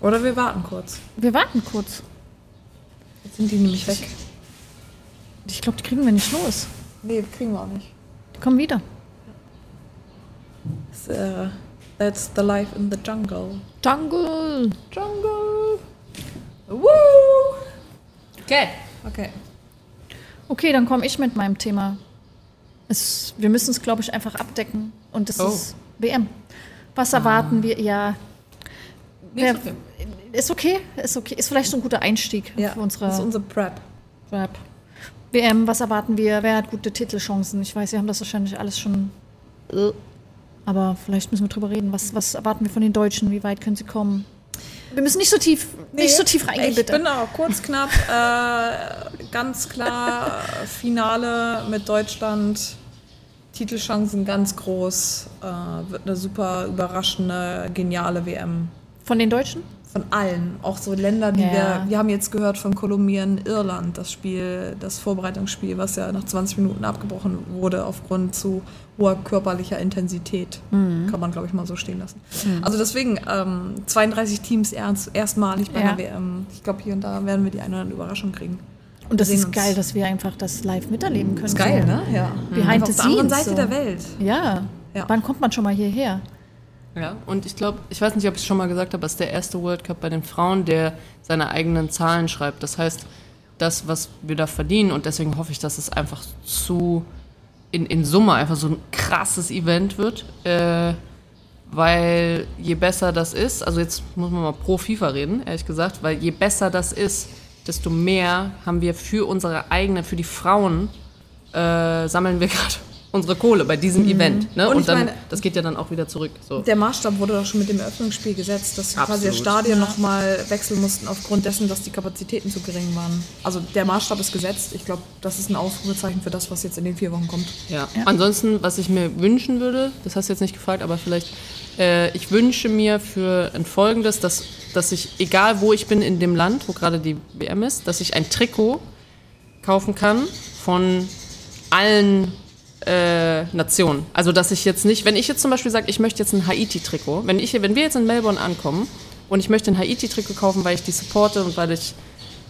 Speaker 4: Oder wir warten kurz.
Speaker 1: Wir warten kurz.
Speaker 4: Jetzt sind die nämlich weg.
Speaker 1: Ich glaube, die kriegen wir nicht los.
Speaker 4: Nee, kriegen wir auch nicht.
Speaker 1: Die kommen wieder.
Speaker 4: Das, äh, that's the life in the jungle.
Speaker 1: Jungle.
Speaker 4: Jungle. Woo!
Speaker 3: Okay.
Speaker 4: Okay.
Speaker 1: Okay, dann komme ich mit meinem Thema. Es, wir müssen es, glaube ich, einfach abdecken. Und das
Speaker 3: Oh.
Speaker 1: ist WM. Was erwarten wir? Ja.
Speaker 3: Nee, ist okay.
Speaker 1: Ist okay, ist okay. Ist vielleicht so ein guter Einstieg
Speaker 4: Ja,
Speaker 1: für unsere
Speaker 4: das ist unser Prep.
Speaker 1: Rap. WM, was erwarten wir? Wer hat gute Titelchancen? Ich weiß, wir haben das wahrscheinlich alles schon. äh, Aber vielleicht müssen wir drüber reden. Was, was erwarten wir von den Deutschen? Wie weit können sie kommen? Wir müssen nicht so tief, nicht so tief reingehen,
Speaker 4: ich
Speaker 1: bitte.
Speaker 4: bin auch kurz knapp, äh, ganz klar Finale mit Deutschland. Titelchancen ganz groß. Äh, wird eine super überraschende, geniale WM.
Speaker 1: Von den Deutschen?
Speaker 4: Von allen. Auch so Länder, die
Speaker 1: Ja.
Speaker 4: wir. Wir haben jetzt gehört von Kolumbien, Irland, das Spiel, das Vorbereitungsspiel, was ja nach 20 Minuten abgebrochen wurde aufgrund zu hoher körperlicher Intensität.
Speaker 1: Mhm.
Speaker 4: Kann man, glaube ich, mal so stehen lassen. Also deswegen, ähm, 32 Teams erst, erstmalig bei
Speaker 1: Ja.
Speaker 4: der WM. Ich glaube, hier und da werden wir die eine oder andere Überraschung kriegen.
Speaker 1: Und das ist geil, dass wir einfach das live miterleben können.
Speaker 4: Ist geil,
Speaker 1: so.
Speaker 4: ne? Ja.
Speaker 1: Behind the
Speaker 4: auf der anderen
Speaker 1: scenes,
Speaker 4: Seite
Speaker 1: so.
Speaker 4: der Welt.
Speaker 1: Ja.
Speaker 4: Ja.
Speaker 1: Wann kommt man schon mal hierher?
Speaker 3: Ja, und ich glaube, ich weiß nicht, ob ich es schon mal gesagt habe, es ist der erste World Cup bei den Frauen, der seine eigenen Zahlen schreibt. Das heißt, das, was wir da verdienen. Und deswegen hoffe ich, dass es einfach zu in, in Summe einfach so ein krasses Event wird. Äh, weil je besser das ist, also jetzt muss man mal pro FIFA reden, ehrlich gesagt, weil je besser das ist, desto mehr haben wir für unsere eigene, für die Frauen, äh, sammeln wir [laughs] gerade unsere Kohle bei diesem Event. Ne?
Speaker 4: Und
Speaker 3: Und, dann,
Speaker 4: meine-
Speaker 3: das geht ja dann auch wieder zurück. So.
Speaker 4: Der Maßstab wurde doch schon mit dem Eröffnungsspiel gesetzt, dass quasi das
Speaker 3: Absolut.
Speaker 4: Stadion nochmal wechseln mussten aufgrund dessen, dass die Kapazitäten zu gering waren. Also der Maßstab ist gesetzt. Ich glaube, das ist ein Ausrufezeichen für das, was jetzt in den vier Wochen kommt.
Speaker 3: Ja. Ansonsten, was ich mir wünschen würde, das hast du jetzt nicht gefragt, aber vielleicht, äh, ich wünsche mir für ein Folgendes, dass, dass ich, egal wo ich bin in dem Land, wo gerade die WM ist, dass ich ein Trikot kaufen kann von allen äh, Nationen. Also, dass ich jetzt nicht, wenn ich jetzt zum Beispiel sage, ich möchte jetzt ein Haiti-Trikot, wenn, ich, wenn wir jetzt in Melbourne ankommen und ich möchte ein Haiti-Trikot kaufen, weil ich die supporte und weil ich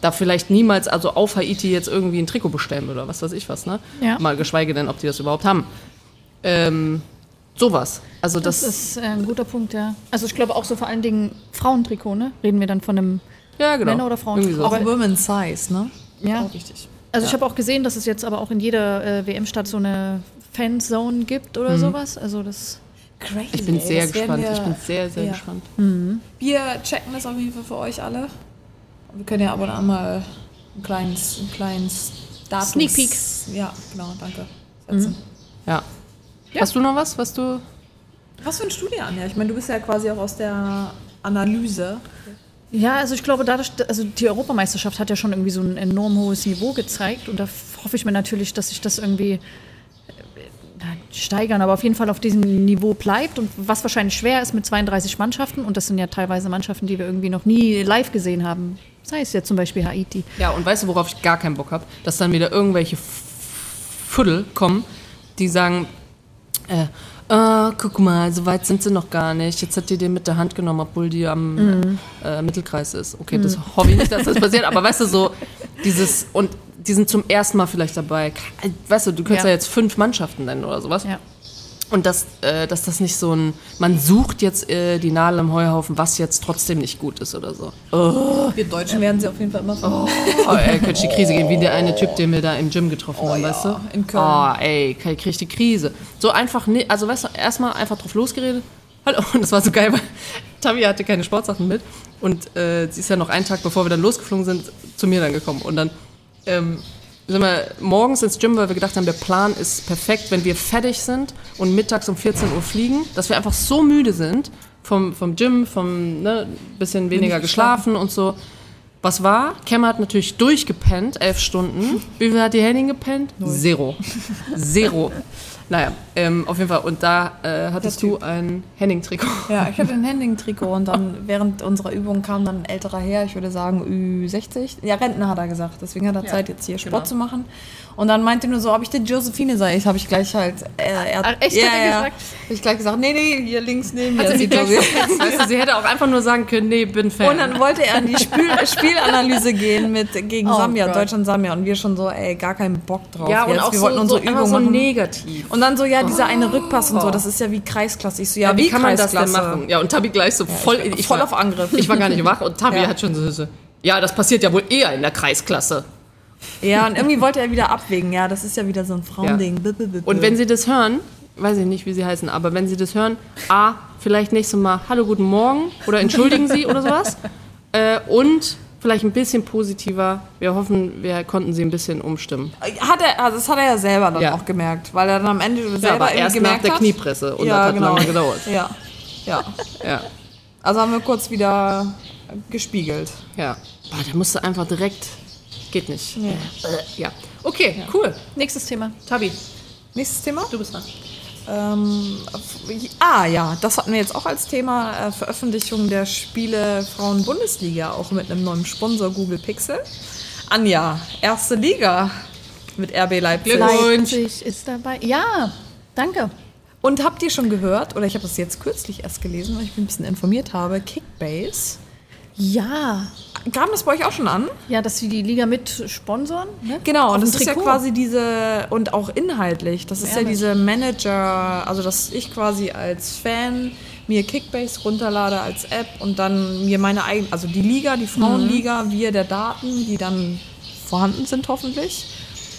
Speaker 3: da vielleicht niemals, also auf Haiti jetzt irgendwie ein Trikot bestellen würde oder was weiß ich was, ne?
Speaker 1: Ja.
Speaker 3: Mal geschweige denn, ob die das überhaupt haben. Ähm, sowas. Also das,
Speaker 1: Das ist äh, ein guter Punkt, ja. Also ich glaube auch so vor allen Dingen Frauentrikot, ne? Reden wir dann von einem
Speaker 3: ja genau.
Speaker 1: Männer- oder
Speaker 3: Irgendwie so.
Speaker 1: Frauentrikot.
Speaker 4: Auch Women's Size, ne?
Speaker 1: Ja.
Speaker 4: Auch wichtig.
Speaker 1: Also ich habe auch gesehen, dass es jetzt aber auch in jeder äh, WM-Stadt so eine Fanzone gibt oder sowas. Also das
Speaker 4: Crazy.
Speaker 3: Ich bin
Speaker 4: ey,
Speaker 3: sehr gespannt.
Speaker 4: wir-
Speaker 3: Ich bin sehr, sehr
Speaker 4: ja.
Speaker 3: gespannt.
Speaker 4: Wir checken das auf jeden Fall für euch alle. Wir können ja aber dann mal ein kleines, ein kleines Datum.
Speaker 1: Sneak Peek.
Speaker 4: Ja, genau, danke. Setzen.
Speaker 3: Ja. Hast du noch was, was du.
Speaker 4: Was für ein Studie, Anja? Ich meine, du bist ja quasi auch aus der Analyse.
Speaker 1: Ja, also ich glaube, dadurch, also die Europameisterschaft hat ja schon irgendwie so ein enorm hohes Niveau gezeigt und da hoffe ich mir natürlich, dass sich das irgendwie äh, steigern, aber auf jeden Fall auf diesem Niveau bleibt und was wahrscheinlich schwer ist mit 32 Mannschaften und das sind ja teilweise Mannschaften, die wir irgendwie noch nie live gesehen haben. Sei es ja zum Beispiel Haiti.
Speaker 3: Ja, und weißt du, worauf ich gar keinen Bock habe? Dass dann wieder irgendwelche Fuddel kommen, die sagen, äh, äh, guck mal, so weit sind sie noch gar nicht. Jetzt hat die den mit der Hand genommen, obwohl die am äh, Mittelkreis ist. Okay, das hoffe ich nicht, dass das passiert, aber weißt du, so dieses, und die sind zum ersten Mal vielleicht dabei. Weißt du, du könntest ja,
Speaker 1: Ja.
Speaker 3: jetzt fünf Mannschaften nennen oder sowas.
Speaker 1: Ja.
Speaker 3: Und dass, äh, dass das nicht so ein, man sucht jetzt äh, die Nadel im Heuhaufen, was jetzt trotzdem nicht gut ist oder so.
Speaker 4: Wir Deutschen werden sie auf jeden Fall immer oh.
Speaker 3: Oh, ey, könnte ich die Krise gehen, wie der eine Typ, den wir da im Gym getroffen haben,
Speaker 4: ja,
Speaker 3: weißt du?
Speaker 4: in Köln.
Speaker 3: Oh, ey, krieg ich die Krise. So einfach, ne, also weißt du, erstmal einfach drauf losgeredet. Hallo, und [laughs] das war so geil, weil Tavi hatte keine Sportsachen mit und äh, sie ist ja noch einen Tag, bevor wir dann losgeflogen sind, zu mir dann gekommen. Und dann ähm, sind wir morgens ins Gym, weil wir gedacht haben, der Plan ist perfekt, wenn wir fertig sind und mittags um 14 Uhr fliegen, dass wir einfach so müde sind vom, vom Gym, vom ne, bisschen weniger geschlafen und so. Was war? Kemmer hat natürlich durchgepennt, elf Stunden. Wie viel hat die Henning gepennt? Zero. Zero. Naja, ähm, auf jeden Fall. Und da äh, hattest du ein Henning-Trikot.
Speaker 4: Ja, ich hatte [laughs] ein Handling-Trikot und dann während unserer Übung kam dann ein älterer Herr, ich würde sagen Ü60. Ja, Rentner hat er gesagt, deswegen hat er Zeit, jetzt hier Sport
Speaker 3: genau.
Speaker 4: zu machen. Und dann meinte er nur so, ob ich denn Josephine sei. Ich habe ich gleich halt. Äh, er,
Speaker 1: Ach, echt,
Speaker 4: ja,
Speaker 1: hat er
Speaker 4: ja.
Speaker 1: gesagt?
Speaker 4: Hab ich gleich gesagt, nee, nee, hier links neben mir.
Speaker 3: Also
Speaker 4: die [laughs]
Speaker 3: weißt du, sie hätte auch einfach nur sagen können, nee, bin Fan.
Speaker 4: Und dann wollte er in die Spiel [laughs] Spielanalyse gehen mit gegen
Speaker 1: Oh
Speaker 4: Sambia,
Speaker 1: Gott.
Speaker 4: Deutschland Sambia und wir schon so, ey, gar keinen Bock drauf.
Speaker 3: ja, und
Speaker 4: jetzt.
Speaker 3: auch
Speaker 4: wir
Speaker 3: so,
Speaker 4: wollten unsere
Speaker 3: so,
Speaker 4: Übung
Speaker 3: so negativ.
Speaker 4: Und dann so, ja, dieser eine Rückpass und so, das ist ja wie Kreisklasse. Ich so, ja,
Speaker 3: Ja, wie kann man das denn machen? Ja, und Tabi gleich so voll,
Speaker 4: ich
Speaker 3: ich
Speaker 4: voll
Speaker 3: war-
Speaker 4: auf Angriff.
Speaker 3: Ich war gar nicht wach und Tabi [laughs]
Speaker 4: Ja.
Speaker 3: hat schon so, so, ja, das passiert ja wohl eher in der Kreisklasse.
Speaker 4: Ja, und irgendwie wollte er wieder abwägen. Ja, das ist ja wieder so ein Frauending.
Speaker 3: Und wenn Sie das hören, weiß ich nicht, wie Sie heißen, aber wenn Sie das hören, A, vielleicht nächstes Mal Hallo, guten Morgen oder entschuldigen Sie oder sowas. [laughs] Äh, und vielleicht ein bisschen positiver. Wir hoffen, wir konnten Sie ein bisschen umstimmen.
Speaker 4: Hat er, also das hat er ja selber dann
Speaker 3: Ja.
Speaker 4: auch gemerkt, weil er dann am Ende selber
Speaker 3: Ja, aber erst nach
Speaker 4: gemerkt
Speaker 3: der
Speaker 4: hat.
Speaker 3: Kniepresse und
Speaker 4: ja,
Speaker 3: das hat
Speaker 4: genau.
Speaker 3: lange gedauert.
Speaker 4: Ja, ja.
Speaker 3: Ja,
Speaker 4: Also haben wir kurz wieder gespiegelt.
Speaker 3: ja. Boah, der musste einfach direkt, geht nicht. Äh, ja. Okay, cool.
Speaker 1: Nächstes Thema.
Speaker 3: Tabi,
Speaker 4: Nächstes Thema?
Speaker 3: du bist dran.
Speaker 4: Ähm, ah ja, das hatten wir jetzt auch als Thema äh, Veröffentlichung der Spiele Frauen-Bundesliga, auch mit einem neuen Sponsor Google Pixel. Anja, erste Liga mit RB Leipzig.
Speaker 1: Leipzig ist dabei. Ja, danke.
Speaker 4: Und habt ihr schon gehört, oder ich habe das jetzt kürzlich erst gelesen, weil ich mich ein bisschen informiert habe, Kickbase.
Speaker 1: Ja.
Speaker 4: Kam das bei euch auch schon an?
Speaker 1: Ja, dass sie die Liga mit sponsoren. Ne?
Speaker 4: Genau,
Speaker 1: Auf
Speaker 4: und das ist ja quasi diese, und auch inhaltlich, das ist ja
Speaker 1: Ehrlich.
Speaker 4: diese Manager, also dass ich quasi als Fan mir Kickbase runterlade als App und dann mir meine eigene, also die Liga, die Frauenliga, wir der Daten, die dann vorhanden sind hoffentlich,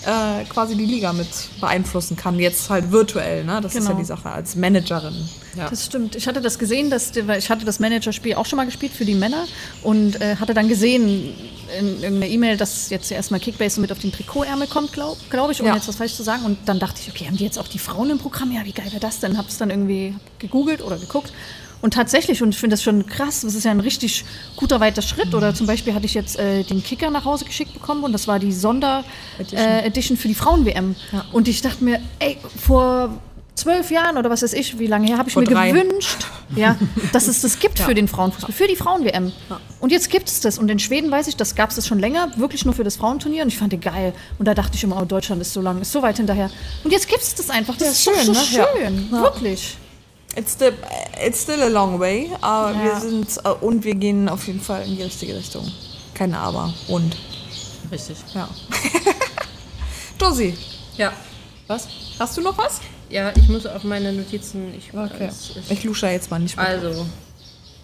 Speaker 4: äh, quasi die Liga mit beeinflussen kann. Jetzt halt virtuell, ne? Das ist ja
Speaker 1: Genau.
Speaker 4: die Sache als Managerin.
Speaker 3: Ja.
Speaker 1: Das stimmt. Ich hatte das gesehen, dass, ich hatte das Managerspiel auch schon mal gespielt für die Männer und äh, hatte dann gesehen in irgendeiner E-Mail, dass jetzt erstmal Kickbase mit auf den Trikotärmel kommt, glaube glaub ich, ohne
Speaker 4: Ja.
Speaker 1: jetzt was falsch zu sagen. Und dann dachte ich, okay, haben die jetzt auch die Frauen im Programm? Ja, wie geil wäre das denn? Hab's dann irgendwie gegoogelt oder geguckt. Und tatsächlich, und ich finde das schon krass, das ist ja ein richtig guter weiter Schritt. Oder zum Beispiel hatte ich jetzt äh, den Kicker nach Hause geschickt bekommen und das war die Sonder-Edition äh, für die Frauen-WM. Und ich dachte mir, ey, vor zwölf Jahren oder was weiß ich, wie lange her, habe ich
Speaker 4: Vor
Speaker 1: mir
Speaker 4: drei.
Speaker 1: gewünscht, ja, dass es das gibt [laughs] für den Frauenfußball, für die Frauen-WM. Und jetzt gibt es das. Und in Schweden weiß ich, das gab es das schon länger, wirklich nur für das Frauenturnier. Und ich fand die geil. Und da dachte ich immer, oh, Deutschland ist so lang, ist so weit hinterher. Und jetzt gibt es das einfach. Das
Speaker 4: Ja,
Speaker 1: ist
Speaker 4: schön,
Speaker 1: so
Speaker 4: ne? Ja.
Speaker 1: schön.
Speaker 4: Ja.
Speaker 1: Wirklich.
Speaker 4: It's still, it's still a long way, aber
Speaker 1: Ja.
Speaker 4: wir sind äh, und wir gehen auf jeden Fall in die richtige Richtung. Keine Aber. Und.
Speaker 3: Richtig.
Speaker 4: Ja. [laughs] Josie,
Speaker 3: Ja. Was?
Speaker 4: hast du noch was?
Speaker 3: Ja, ich muss auf meine Notizen. Ich,
Speaker 4: Okay.
Speaker 3: ist-
Speaker 4: Ich lusche jetzt mal nicht mehr.
Speaker 3: Also,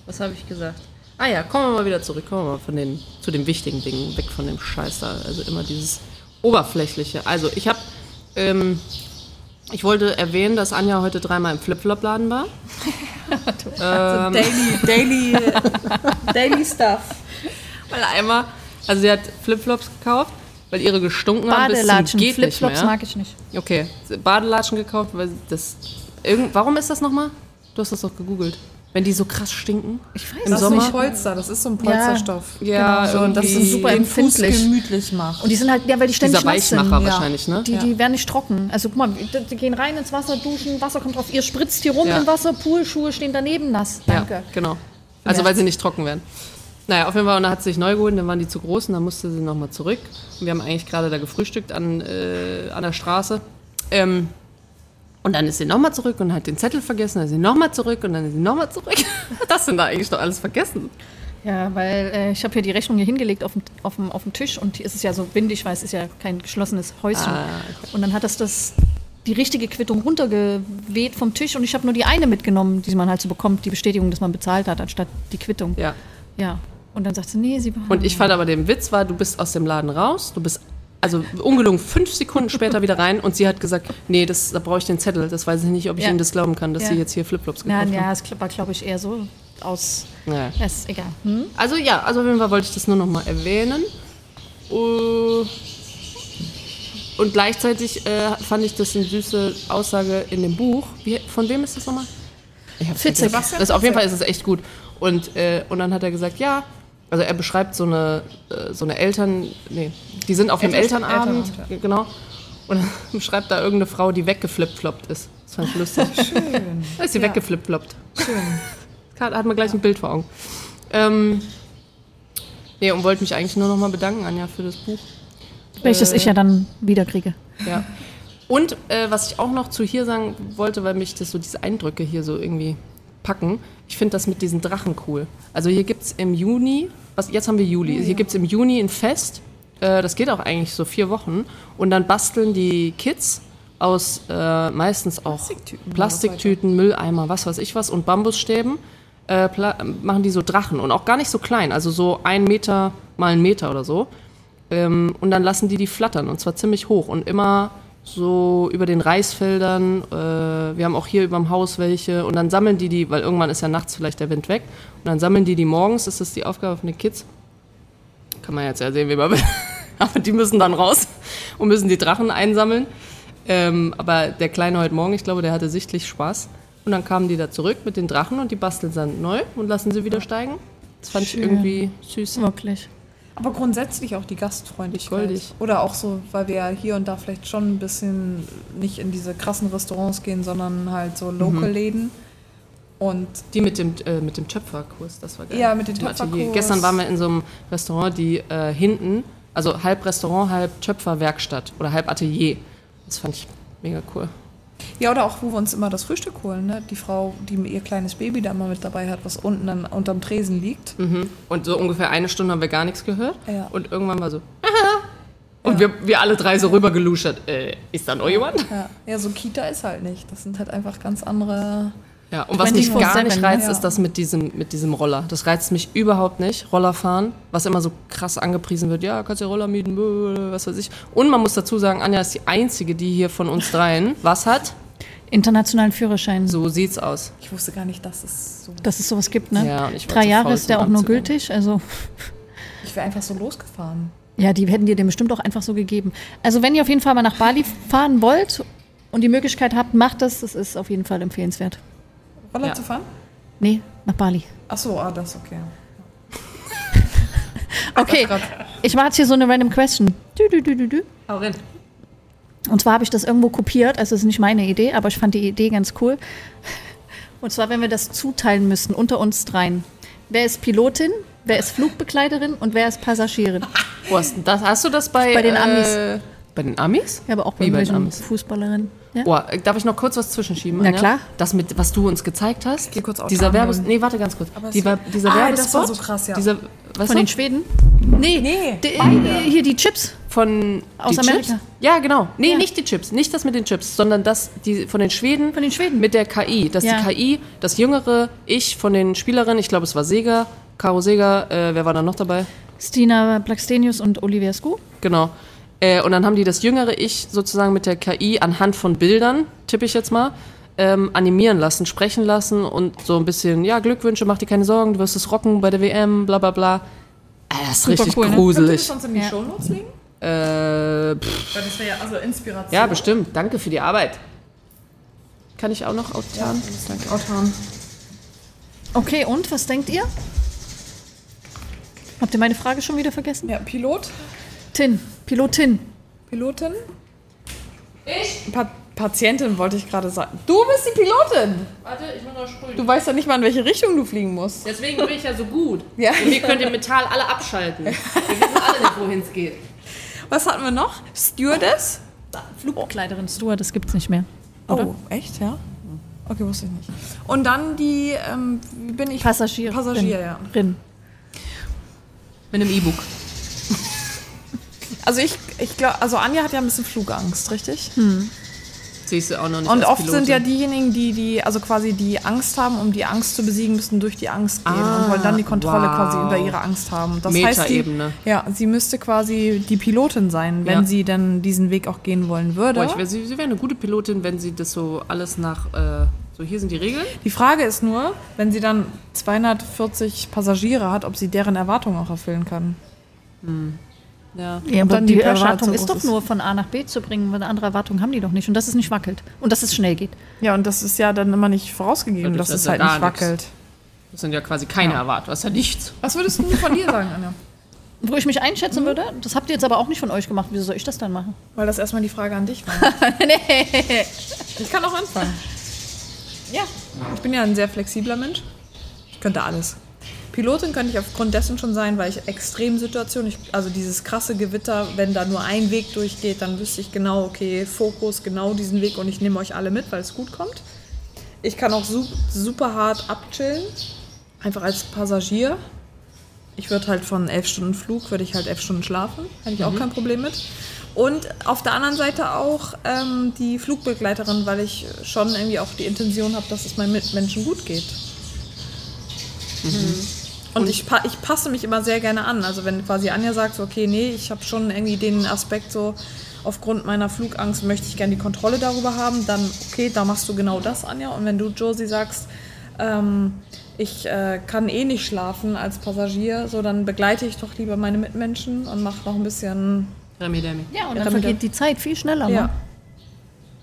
Speaker 3: was habe ich gesagt? Ah ja, kommen wir mal wieder zurück. Kommen wir mal von den, zu den wichtigen Dingen, weg von dem Scheiß da. Also immer dieses Oberflächliche. Also ich habe, ähm, ich wollte erwähnen, dass Anja heute dreimal im Flipflop-Laden war. [laughs] Ähm.
Speaker 4: Daily, daily, daily stuff.
Speaker 3: Weil einmal, also sie hat Flipflops gekauft, weil ihre gestunken haben
Speaker 1: Badelatschen,
Speaker 3: geht nicht
Speaker 1: Flipflops
Speaker 3: mehr.
Speaker 1: mag ich nicht.
Speaker 3: Okay, Badelatschen gekauft, weil das, irgend, warum ist das nochmal? Du hast das doch gegoogelt. Wenn die so krass stinken.
Speaker 1: Ich weiß
Speaker 3: Im
Speaker 4: Das
Speaker 3: Sommer?
Speaker 4: ist nicht Polster, das ist so ein Polsterstoff.
Speaker 3: Ja,
Speaker 4: genau, so, und das ist super empfindlich.
Speaker 1: Fuß
Speaker 4: gemütlich macht.
Speaker 1: Und die sind halt, ja, weil die ständig
Speaker 3: Dieser
Speaker 1: nass sind.
Speaker 3: Weichmacher wahrscheinlich, ne?
Speaker 1: Die, die werden nicht trocken. Also guck mal, die, die gehen rein ins Wasser, duschen, Wasser kommt drauf, ihr spritzt hier rum
Speaker 3: Ja.
Speaker 1: im Wasser, Poolschuhe stehen daneben nass. Danke.
Speaker 3: Ja, genau. Also weil sie nicht trocken werden. Naja, auf jeden Fall, und dann hat sie sich neu geholt, dann waren die zu groß und dann musste sie nochmal zurück. Und wir haben eigentlich gerade da gefrühstückt an, äh, an der Straße. Ähm, und dann ist sie nochmal zurück und hat den Zettel vergessen, dann ist sie nochmal zurück und dann ist sie nochmal zurück. Was [laughs] das denn da eigentlich noch alles vergessen?
Speaker 1: Ja, weil äh, ich habe hier die Rechnung hier hingelegt auf dem, auf, dem, auf dem Tisch und hier ist es ja so windig, weil es ist ja kein geschlossenes Häuschen.
Speaker 3: Ah,
Speaker 1: Und dann hat das, das die richtige Quittung runtergeweht vom Tisch und ich habe nur die eine mitgenommen, die man halt so bekommt, die Bestätigung, dass man bezahlt hat, anstatt die Quittung.
Speaker 3: Ja.
Speaker 1: Ja. Und dann sagt sie, nee, sie
Speaker 3: Und ich fand aber den Witz war, du bist aus dem Laden raus, du bist also ungelungen fünf Sekunden später wieder rein und sie hat gesagt, nee, das, da brauche ich den Zettel. Das weiß ich nicht, ob ich
Speaker 1: Ja.
Speaker 3: Ihnen das glauben kann, dass
Speaker 1: Ja.
Speaker 3: Sie jetzt hier Flipflops
Speaker 1: ja,
Speaker 3: gekauft
Speaker 1: ja,
Speaker 3: haben.
Speaker 1: es war, glaube ich, eher so aus.
Speaker 3: Ja.
Speaker 1: Ja, ist egal. Hm?
Speaker 3: Also ja, also auf jeden Fall wollte ich das nur noch mal erwähnen. Uh, Und gleichzeitig äh, fand ich das eine süße Aussage in dem Buch. Wie, von wem ist das nochmal? Ich
Speaker 1: Fitzek.
Speaker 3: Das, auf jeden Fall ist es echt gut. Und, äh, und dann hat er gesagt, ja, also er beschreibt so eine, äh, so eine Eltern, nee, die sind auf dem
Speaker 4: Eltern-
Speaker 3: Elternabend,
Speaker 4: Elternabend,
Speaker 3: genau. Und dann [laughs] beschreibt da irgendeine Frau, die weggeflipfloppt ist. Das fand ich lustig. [laughs]
Speaker 4: Schön.
Speaker 3: Da ist sie weggeflipfloppt.
Speaker 4: Schön. [laughs]
Speaker 3: Hat, hat man gleich ein Bild vor Augen. Ähm, nee, und wollte mich eigentlich nur noch mal bedanken, Anja, für das Buch.
Speaker 1: Welches
Speaker 3: Äh.
Speaker 1: ich ja dann wieder kriege.
Speaker 3: Ja. Und äh, was ich auch noch zu hier sagen wollte, weil mich das so diese Eindrücke hier so irgendwie packen. Ich finde das mit diesen Drachen cool. Also hier gibt es im Juni, was, jetzt haben wir Juli, hier gibt es im Juni ein Fest, äh, das geht auch eigentlich so vier Wochen. Und dann basteln die Kids aus äh, meistens auch
Speaker 4: Plastiktüten,
Speaker 3: Plastiktüten, Mülleimer, was weiß ich was und Bambusstäben, äh, machen die so Drachen und auch gar nicht so klein, also so ein Meter mal ein Meter oder so. Ähm, und dann lassen die die flattern und zwar ziemlich hoch und immer so über den Reisfeldern. Äh, wir haben auch hier überm Haus welche und dann sammeln die die, weil irgendwann ist ja nachts vielleicht der Wind weg und dann sammeln die die morgens. Das ist die Aufgabe von den Kids. Kann man jetzt ja sehen, wie man will. [laughs] Aber die müssen dann raus und müssen die Drachen einsammeln. Ähm, aber der Kleine heute Morgen, ich glaube, der hatte sichtlich Spaß. Und dann kamen die da zurück mit den Drachen und die basteln dann neu und lassen sie wieder steigen. Das fand ich irgendwie süß.
Speaker 1: Wirklich.
Speaker 4: Aber grundsätzlich auch die Gastfreundlichkeit.
Speaker 3: Goldig.
Speaker 4: Oder auch so, weil wir ja hier und da vielleicht schon ein bisschen nicht in diese krassen Restaurants gehen, sondern halt so Local-Läden. Und
Speaker 3: Die mit dem, äh, mit dem Töpferkurs, das war geil.
Speaker 4: Ja, mit dem. Töpferkurs.
Speaker 3: Gestern waren wir in so einem Restaurant, die äh, hinten, also halb Restaurant, halb Töpferwerkstatt oder halb Atelier. Das fand ich mega cool.
Speaker 4: Ja, oder auch, wo wir uns immer das Frühstück holen. Ne? Die Frau, die ihr kleines Baby da mal mit dabei hat, was unten dann unterm Tresen liegt.
Speaker 3: Mhm. Und so ungefähr eine Stunde haben wir gar nichts gehört.
Speaker 4: Ja.
Speaker 3: Und irgendwann war so, und wir, wir alle drei so rüber geluschert. Äh, ist da noch jemand?
Speaker 4: Ja. ja, so Kita ist halt nicht. Das sind halt einfach ganz andere
Speaker 3: Ja, und was mich
Speaker 1: 24/7,
Speaker 3: gar nicht reizt,
Speaker 4: ja.
Speaker 3: ist das mit diesem, mit diesem Roller. Das reizt mich überhaupt nicht. Rollerfahren, was immer so krass angepriesen wird. Ja, kannst ja Roller mieten, was weiß ich. Und man muss dazu sagen, Anja ist die Einzige, die hier von uns dreien was hat.
Speaker 1: Internationalen Führerschein.
Speaker 3: So sieht's aus.
Speaker 4: Ich wusste gar nicht, dass es so.
Speaker 1: Dass es sowas gibt, ne?
Speaker 3: Ja, ich
Speaker 1: Drei Jahre ist der auch nur gültig. Also,
Speaker 4: Ich wäre einfach so losgefahren.
Speaker 1: ja, die hätten dir den bestimmt auch einfach so gegeben. Also, wenn ihr auf jeden Fall mal nach Bali fahren wollt und die Möglichkeit habt, macht das. Das ist auf jeden Fall empfehlenswert.
Speaker 4: Roller
Speaker 3: Ja.
Speaker 4: zu fahren?
Speaker 1: Nee, nach Bali.
Speaker 4: Ach so, ah, das ist okay. [laughs]
Speaker 1: Okay, ich mache jetzt hier so eine random question. Dü, dü, dü, dü, dü.
Speaker 3: Hau rein.
Speaker 1: Und zwar habe ich das irgendwo kopiert, also es ist nicht meine Idee, aber ich fand die Idee ganz cool. Und zwar, wenn wir das zuteilen müssen unter uns dreien. Wer ist Pilotin, wer ist Flugbegleiterin und wer ist Passagierin? [laughs]
Speaker 3: Wo hast, du das, hast du das bei,
Speaker 1: Bei den Amis.
Speaker 3: Äh, bei den Amis?
Speaker 1: Ja, aber auch bei
Speaker 3: Wie bei den Amis?
Speaker 1: Fußballerinnen. Ja?
Speaker 3: Boah, äh, darf ich noch kurz was zwischenschieben?
Speaker 1: Na
Speaker 3: Anja?
Speaker 1: klar.
Speaker 3: Das mit, was du uns gezeigt hast.
Speaker 4: Geh kurz
Speaker 3: dieser Werbes... Nee, warte ganz kurz.
Speaker 4: Aber
Speaker 3: Die,
Speaker 4: war-
Speaker 3: dieser
Speaker 4: Ah,
Speaker 3: Werbespot.
Speaker 4: das war so krass, ja.
Speaker 3: Dieser,
Speaker 1: Von
Speaker 3: du?
Speaker 1: den Schweden? Nee,
Speaker 4: Nee,
Speaker 1: die, hier die Chips.
Speaker 3: Von
Speaker 1: Aus
Speaker 3: die
Speaker 1: Amerika.
Speaker 3: Chips? Ja, genau. Nee,
Speaker 1: Ja.
Speaker 3: nicht die Chips. Nicht das mit den Chips, sondern das die von den Schweden.
Speaker 1: Von den Schweden.
Speaker 3: Mit der KI. Dass
Speaker 1: Ja.
Speaker 3: die KI, das jüngere Ich von den Spielerinnen, ich glaube, es war Sega, Caro Sega, äh, wer war da noch dabei?
Speaker 1: Stina Blackstenius und Olivia Scu.
Speaker 3: Genau. Äh, und dann haben die das jüngere Ich sozusagen mit der KI anhand von Bildern, tippe ich jetzt mal, ähm, animieren lassen, sprechen lassen und so ein bisschen, ja, Glückwünsche, mach dir keine Sorgen, du wirst es rocken bei der WM, bla bla bla. Äh, das ist richtig
Speaker 1: cool, ne?
Speaker 4: Könnt ihr
Speaker 3: gruselig.
Speaker 4: das sonst in die
Speaker 1: Ja.
Speaker 4: Shownotes legen?
Speaker 3: Äh, pff,
Speaker 4: das wäre ja also Inspiration.
Speaker 3: ja, bestimmt. Danke für die Arbeit. Kann ich auch noch auftaren? Danke.
Speaker 4: Autan.
Speaker 1: Okay, und was denkt ihr? Habt ihr meine Frage schon wieder vergessen?
Speaker 4: Ja, Pilot,
Speaker 1: Tin, Pilotin.
Speaker 4: Pilotin. Ich? Pa Patientin wollte ich gerade sagen. Du bist die Pilotin.
Speaker 3: Warte, ich muss noch sprühen.
Speaker 4: Du weißt ja nicht mal, in welche Richtung du fliegen musst.
Speaker 3: Deswegen bin ich ja so gut. [laughs]
Speaker 4: Ja.
Speaker 3: Und ihr könnt im Metall alle abschalten. Wir wissen alle nicht, wohin es geht.
Speaker 4: Was hatten wir noch? Stewardess?
Speaker 1: Flugbegleiterin, Stuart, das gibt's nicht mehr.
Speaker 4: Oh, echt, ja? Okay, wusste ich nicht. Und dann die, ähm, wie bin ich?
Speaker 1: Passagier.
Speaker 4: Passagier, ja.
Speaker 1: Rin.
Speaker 3: Mit einem E-Book.
Speaker 4: Also ich, ich glaube, also Anja hat ja ein bisschen Flugangst, richtig?
Speaker 3: Siehst du auch noch nicht
Speaker 4: Und
Speaker 3: als
Speaker 4: oft sind ja
Speaker 3: Pilotin.
Speaker 4: diejenigen, die, die, also quasi die Angst haben, um die Angst zu besiegen, müssen durch die Angst gehen und wollen dann die Kontrolle
Speaker 3: wow.
Speaker 4: quasi über ihre Angst haben. Das heißt, die, ja, sie müsste quasi die Pilotin sein, wenn
Speaker 3: Ja.
Speaker 4: sie denn diesen Weg auch gehen wollen würde.
Speaker 3: Boah, ich wär, sie sie wäre eine gute Pilotin, wenn sie das so alles nach, äh, so hier sind die Regeln.
Speaker 4: die Frage ist nur, wenn sie dann 240 Passagiere hat, ob sie deren Erwartungen auch erfüllen kann.
Speaker 3: Ja.
Speaker 1: Ja, aber
Speaker 4: dann die
Speaker 1: die Erwartung ist doch
Speaker 4: ist.
Speaker 1: nur von A nach B zu bringen, weil eine andere Erwartung haben die doch nicht. Und dass es nicht wackelt. Und dass es schnell geht.
Speaker 4: Ja, und das ist ja dann immer nicht vorausgegeben,
Speaker 3: Ja,
Speaker 4: dass
Speaker 3: das
Speaker 4: es
Speaker 3: ja
Speaker 4: halt nicht
Speaker 3: nix.
Speaker 4: wackelt.
Speaker 3: Das sind ja quasi keine Erwartungen, das ist ja nichts.
Speaker 4: Was würdest du von dir sagen, Anja? [laughs]
Speaker 1: Wo ich mich
Speaker 4: Mhm.
Speaker 1: einschätzen würde, das habt ihr jetzt aber auch nicht von euch gemacht. Wieso soll ich das dann machen?
Speaker 4: Weil das erstmal die Frage an dich war. [laughs]
Speaker 1: nee.
Speaker 4: Ich kann auch anfangen. Ja. Ich bin ja ein sehr flexibler Mensch. Ich könnte alles. Pilotin könnte ich aufgrund dessen schon sein, weil ich Extremsituationen, ich, also dieses krasse Gewitter, wenn da nur ein Weg durchgeht, dann wüsste ich genau, okay, Fokus, genau diesen Weg und ich nehme euch alle mit, weil es gut kommt. Ich kann auch su super hart abchillen, einfach als Passagier. Ich würde halt von elf Stunden Flug, würde ich halt elf Stunden schlafen, hätte ich auch kein Problem mit. Und auf der anderen Seite auch ähm, die Flugbegleiterin, weil ich schon irgendwie auch die Intention habe, dass es meinen Mitmenschen gut geht. Und, ich, pa ich passe mich immer sehr gerne an. Also wenn quasi Anja sagt, so, okay, nee, ich habe schon irgendwie den Aspekt so, aufgrund meiner Flugangst möchte ich gerne die Kontrolle darüber haben, dann okay, da machst du genau das, Anja. Und wenn du, Josie, sagst, ähm, ich äh, kann eh nicht schlafen als Passagier, so dann begleite ich doch lieber meine Mitmenschen und mache noch ein bisschen.
Speaker 3: Remi Demi.
Speaker 1: Ja, und dann
Speaker 4: damit
Speaker 1: vergeht die Zeit viel schneller.
Speaker 4: Ja.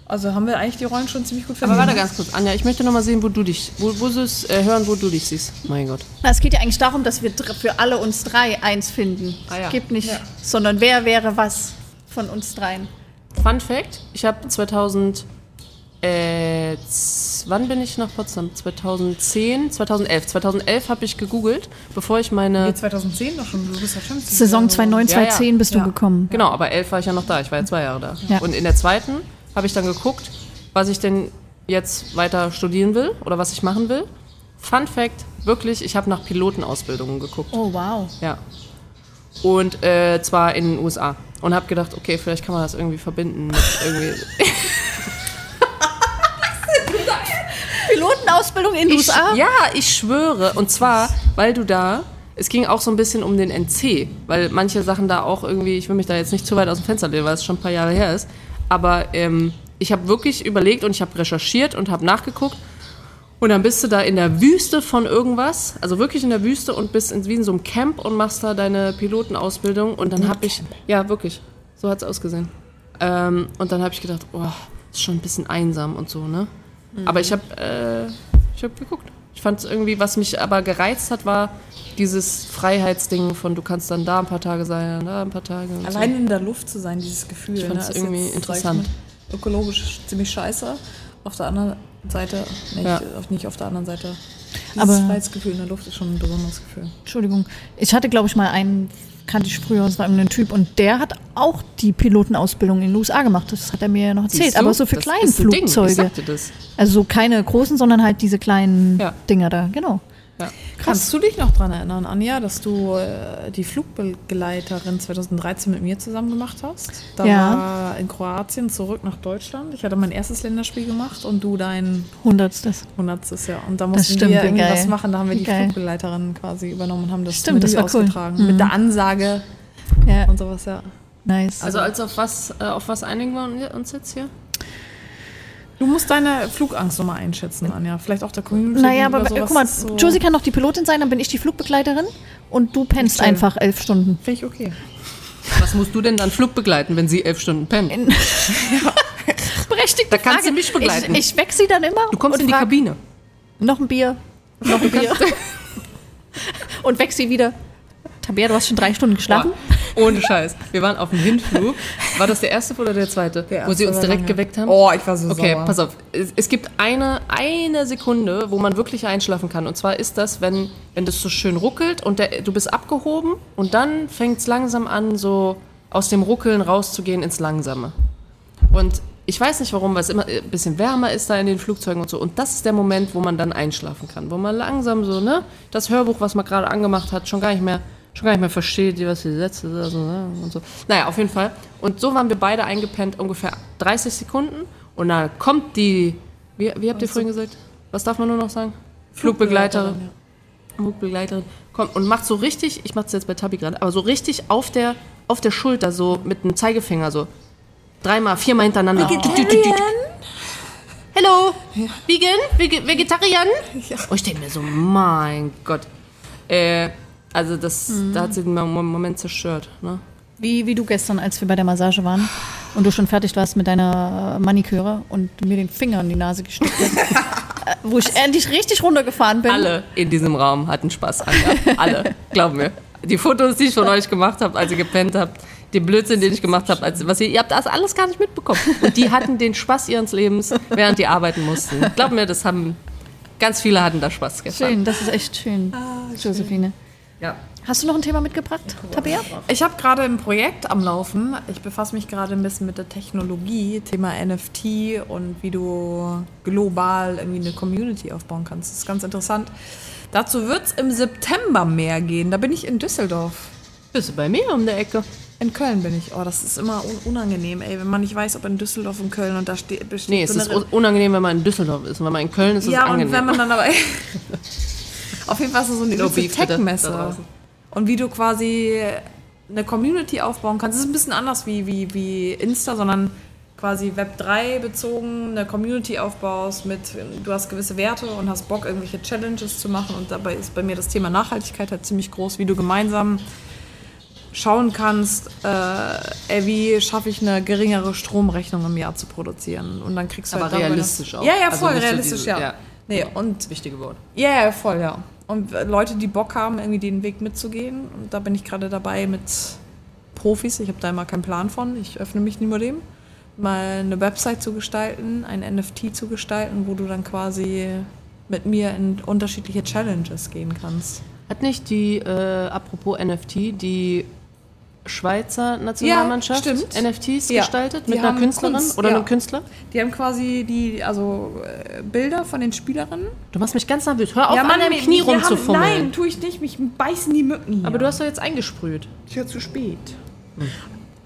Speaker 1: Ja.
Speaker 4: Also haben wir eigentlich die Rollen schon ziemlich gut
Speaker 3: Aber
Speaker 4: verstanden.
Speaker 3: warte ganz kurz, Anja, ich möchte noch mal sehen, wo du dich, wo, wo du es äh, hören, wo du dich siehst. Mein Gott.
Speaker 1: Es geht ja eigentlich darum, dass wir für alle uns drei eins finden.
Speaker 3: Ah, ja.
Speaker 1: Es gibt nicht, sondern wer wäre was von uns dreien.
Speaker 3: Fun Fact: Ich habe 2000, äh, wann bin ich nach Potsdam? 2010, 2011. 2011 habe ich gegoogelt, bevor ich meine.
Speaker 4: Nee, 2010 doch schon, du bist ja schon
Speaker 1: Saison 2009,
Speaker 3: Ja, ja.
Speaker 1: 2010 bist
Speaker 4: Ja.
Speaker 1: du gekommen.
Speaker 3: Genau, aber elf war ich ja noch da. Ich war ja zwei Jahre da.
Speaker 1: Ja.
Speaker 3: Und in der zweiten habe ich dann geguckt, was ich denn jetzt weiter studieren will oder was ich machen will. Fun Fact: Wirklich, ich habe nach Pilotenausbildungen geguckt.
Speaker 1: Oh, wow.
Speaker 3: Ja. Und äh, zwar in den USA. Und habe gedacht, okay, vielleicht kann man das irgendwie verbinden mit irgendwie. [laughs]
Speaker 1: Pilotenausbildung in den USA?
Speaker 3: ja, ich schwöre. Und zwar, weil du da, es ging auch so ein bisschen um den NC, weil manche Sachen da auch irgendwie, ich will mich da jetzt nicht zu weit aus dem Fenster lehnen, weil es schon ein paar Jahre her ist, aber ähm, ich habe wirklich überlegt und ich habe recherchiert und habe nachgeguckt und dann bist du da in der Wüste von irgendwas, also wirklich in der Wüste und bist in, wie in so einem Camp und machst da deine Pilotenausbildung und dann habe ich, ja wirklich, so hat es ausgesehen. Ähm, und dann habe ich gedacht, oh, ist schon ein bisschen einsam und so, ne? Aber ich habe äh, ich hab geguckt. Ich fand es irgendwie, was mich aber gereizt hat, war dieses Freiheitsding von du kannst dann da ein paar Tage sein, da ein paar Tage. Und
Speaker 4: Allein in der Luft zu sein, dieses Gefühl.
Speaker 3: Ich fand's
Speaker 4: ist
Speaker 3: irgendwie
Speaker 4: jetzt, sag ich
Speaker 3: interessant.
Speaker 4: mal, Ökologisch ziemlich scheiße. Auf der anderen Seite, nicht,
Speaker 3: Ja.
Speaker 4: auf, nicht auf der anderen Seite. Dieses
Speaker 1: Aber-
Speaker 4: Freiheitsgefühl in der Luft ist schon ein besonderes Gefühl.
Speaker 1: Entschuldigung. Ich hatte, glaube ich, mal einen, kannte ich früher, das war irgendein Typ, und der hat auch die Pilotenausbildung in den USA gemacht. Das hat er mir noch erzählt.
Speaker 3: Du?
Speaker 1: Aber so für
Speaker 3: sagte das.
Speaker 1: Also so keine großen, sondern halt diese kleinen
Speaker 3: Ja.
Speaker 1: Dinger da. Genau.
Speaker 3: Ja.
Speaker 4: Kannst du dich noch daran erinnern, Anja, dass du äh, die Flugbegleiterin 2013 mit mir zusammen gemacht hast? Da
Speaker 1: Ja.
Speaker 4: war in Kroatien zurück nach Deutschland. Ich hatte mein erstes Länderspiel gemacht und du dein
Speaker 1: Hundertstes.
Speaker 4: hundertstes Jahr. Und da mussten
Speaker 1: stimmt,
Speaker 4: wir
Speaker 1: wie
Speaker 4: irgendwie
Speaker 1: geil.
Speaker 4: was machen. Da haben wir die
Speaker 1: geil.
Speaker 4: Flugbegleiterin quasi übernommen und haben das
Speaker 1: Stimmt,
Speaker 4: mit
Speaker 1: das war cool.
Speaker 4: ausgetragen.
Speaker 1: Mhm.
Speaker 4: Mit der Ansage
Speaker 1: Ja,
Speaker 4: und sowas, ja.
Speaker 1: nice.
Speaker 3: Also als auf was, äh, auf was einigen wir uns jetzt hier?
Speaker 4: Du musst deine Flugangst nochmal einschätzen, Anja. Vielleicht auch der Community.
Speaker 1: naja, aber
Speaker 4: gegenüber
Speaker 1: guck mal,
Speaker 4: sowas so-
Speaker 1: Josie kann noch die Pilotin sein, dann bin ich die Flugbegleiterin und du pennst
Speaker 4: Toll.
Speaker 1: einfach elf Stunden.
Speaker 4: Finde ich okay.
Speaker 3: Was musst du denn dann Flug begleiten, wenn sie elf Stunden pennt? [laughs]
Speaker 1: Berechtigte
Speaker 3: Da kannst
Speaker 1: Frage.
Speaker 3: du mich begleiten.
Speaker 1: Ich, ich weck sie dann immer.
Speaker 3: Du kommst
Speaker 1: und
Speaker 3: in die
Speaker 1: frag,
Speaker 3: Kabine.
Speaker 1: Noch ein Bier. Noch ein Bier. [laughs] und weck sie wieder. Tabea, du hast schon drei Stunden geschlafen.
Speaker 3: Boah, ohne Scheiß. Wir waren auf dem Hinflug. War das der erste oder der zweite?
Speaker 4: Der
Speaker 3: wo sie
Speaker 4: erste
Speaker 3: uns direkt
Speaker 4: lange.
Speaker 3: geweckt haben?
Speaker 4: Oh, ich war so
Speaker 3: Okay,
Speaker 4: sauer.
Speaker 3: pass auf. Es, es gibt eine, eine Sekunde, wo man wirklich einschlafen kann. Und zwar ist das, wenn, wenn das so schön ruckelt und der, du bist abgehoben und dann fängt es langsam an, so aus dem Ruckeln rauszugehen ins Langsame. Und ich weiß nicht warum, weil es immer ein bisschen wärmer ist da in den Flugzeugen und so. Und das ist der Moment, wo man dann einschlafen kann. Wo man langsam so, ne, das Hörbuch, was man gerade angemacht hat, schon gar nicht mehr, schon gar nicht mehr versteht, was die Sätze ne, und so. Naja, auf jeden Fall. Und so waren wir beide eingepennt, ungefähr 30 Sekunden. Und dann kommt die, wie, wie habt ihr vorhin gesagt? Was darf man nur noch sagen? Flugbegleiterin. Flugbegleiterin kommt und macht so richtig, ich mach's jetzt bei Tabi gerade, aber so richtig auf der, auf der Schulter, so mit dem Zeigefinger, so dreimal, viermal hintereinander. Hello, vegan, Vege- Vegetarian? Und ich denke mir so, mein Gott. Äh, also das, da hat sie den Mo- Moment zerstört. Ne?
Speaker 1: Wie, wie du gestern, als wir bei der Massage waren und du schon fertig warst mit deiner Maniküre und du mir den Finger in die Nase gesteckt hast. [laughs] äh, wo ich endlich richtig runtergefahren bin.
Speaker 3: Alle in diesem Raum hatten Spaß an, ja? Alle, glauben mir. Die Fotos, die ich von euch gemacht habe, als ihr gepennt habt, den Blödsinn, den ich gemacht habe, als was ihr, ihr habt das alles gar nicht mitbekommen. Und die hatten den Spaß ihres Lebens, während die arbeiten mussten. Glaub mir, das haben ganz viele hatten da Spaß gestern.
Speaker 1: Schön, das ist echt schön, Josephine.
Speaker 3: Ja.
Speaker 1: Hast du noch ein Thema mitgebracht, Tabea?
Speaker 4: Ich habe gerade ein Projekt am Laufen. Ich befasse mich gerade ein bisschen mit der Technologie, Thema NFT und wie du global irgendwie eine Community aufbauen kannst. Das ist ganz interessant. Dazu wird es im September mehr gehen. Da bin ich in Düsseldorf.
Speaker 3: Bist du bei mir um der Ecke?
Speaker 4: In Köln bin ich. Oh, das ist immer un unangenehm, ey, wenn man nicht weiß, ob in Düsseldorf und Köln und da steht
Speaker 3: Nee, es ist unangenehm, wenn man in Düsseldorf ist. Und wenn man in Köln ist, ist
Speaker 4: Ja,
Speaker 3: es
Speaker 4: und
Speaker 3: angenehm.
Speaker 4: wenn man dann aber. [laughs] Auf jeden Fall ist es so eine
Speaker 3: No
Speaker 4: Tech-Messe. Und wie du quasi eine Community aufbauen kannst. Es ist ein bisschen anders wie, wie, wie Insta, sondern quasi Web 3 bezogen eine Community aufbaust mit, du hast gewisse Werte und hast Bock, irgendwelche Challenges zu machen. Und dabei ist bei mir das Thema Nachhaltigkeit halt ziemlich groß, wie du gemeinsam schauen kannst, äh, ey, wie schaffe ich eine geringere Stromrechnung im Jahr zu produzieren. Und dann kriegst du
Speaker 3: Aber
Speaker 4: halt
Speaker 3: realistisch
Speaker 4: das-
Speaker 3: auch.
Speaker 4: Ja, ja,
Speaker 3: Also
Speaker 4: voll
Speaker 3: nicht so
Speaker 4: realistisch,
Speaker 3: diese-
Speaker 4: ja.
Speaker 3: ja.
Speaker 4: Nee, und
Speaker 3: Das wichtige Wort.
Speaker 4: ja, ja, voll, ja. Und Leute, die Bock haben, irgendwie den Weg mitzugehen. Und da bin ich gerade dabei mit Profis. Ich habe da immer keinen Plan von. Ich öffne mich nur dem. Mal eine Website zu gestalten, ein NFT zu gestalten, wo du dann quasi mit mir in unterschiedliche Challenges gehen kannst.
Speaker 3: Hat nicht die, äh, apropos NFT, die Schweizer Nationalmannschaft
Speaker 4: Ja.
Speaker 3: NFTs
Speaker 4: Ja.
Speaker 3: gestaltet
Speaker 4: Die
Speaker 3: mit einer Künstlerin
Speaker 4: Kunst,
Speaker 3: oder
Speaker 4: ja.
Speaker 3: einem Künstler?
Speaker 4: Die haben quasi die, also äh, Bilder von den Spielerinnen.
Speaker 3: Du machst mich ganz nervös. Hör auf,
Speaker 4: ja,
Speaker 3: an
Speaker 4: Mann,
Speaker 3: deinem Knie
Speaker 4: haben-
Speaker 3: rumzufummeln.
Speaker 4: Nein, tue ich nicht. Mich beißen die Mücken hier.
Speaker 3: Aber du hast doch jetzt eingesprüht.
Speaker 4: Ich höre zu spät.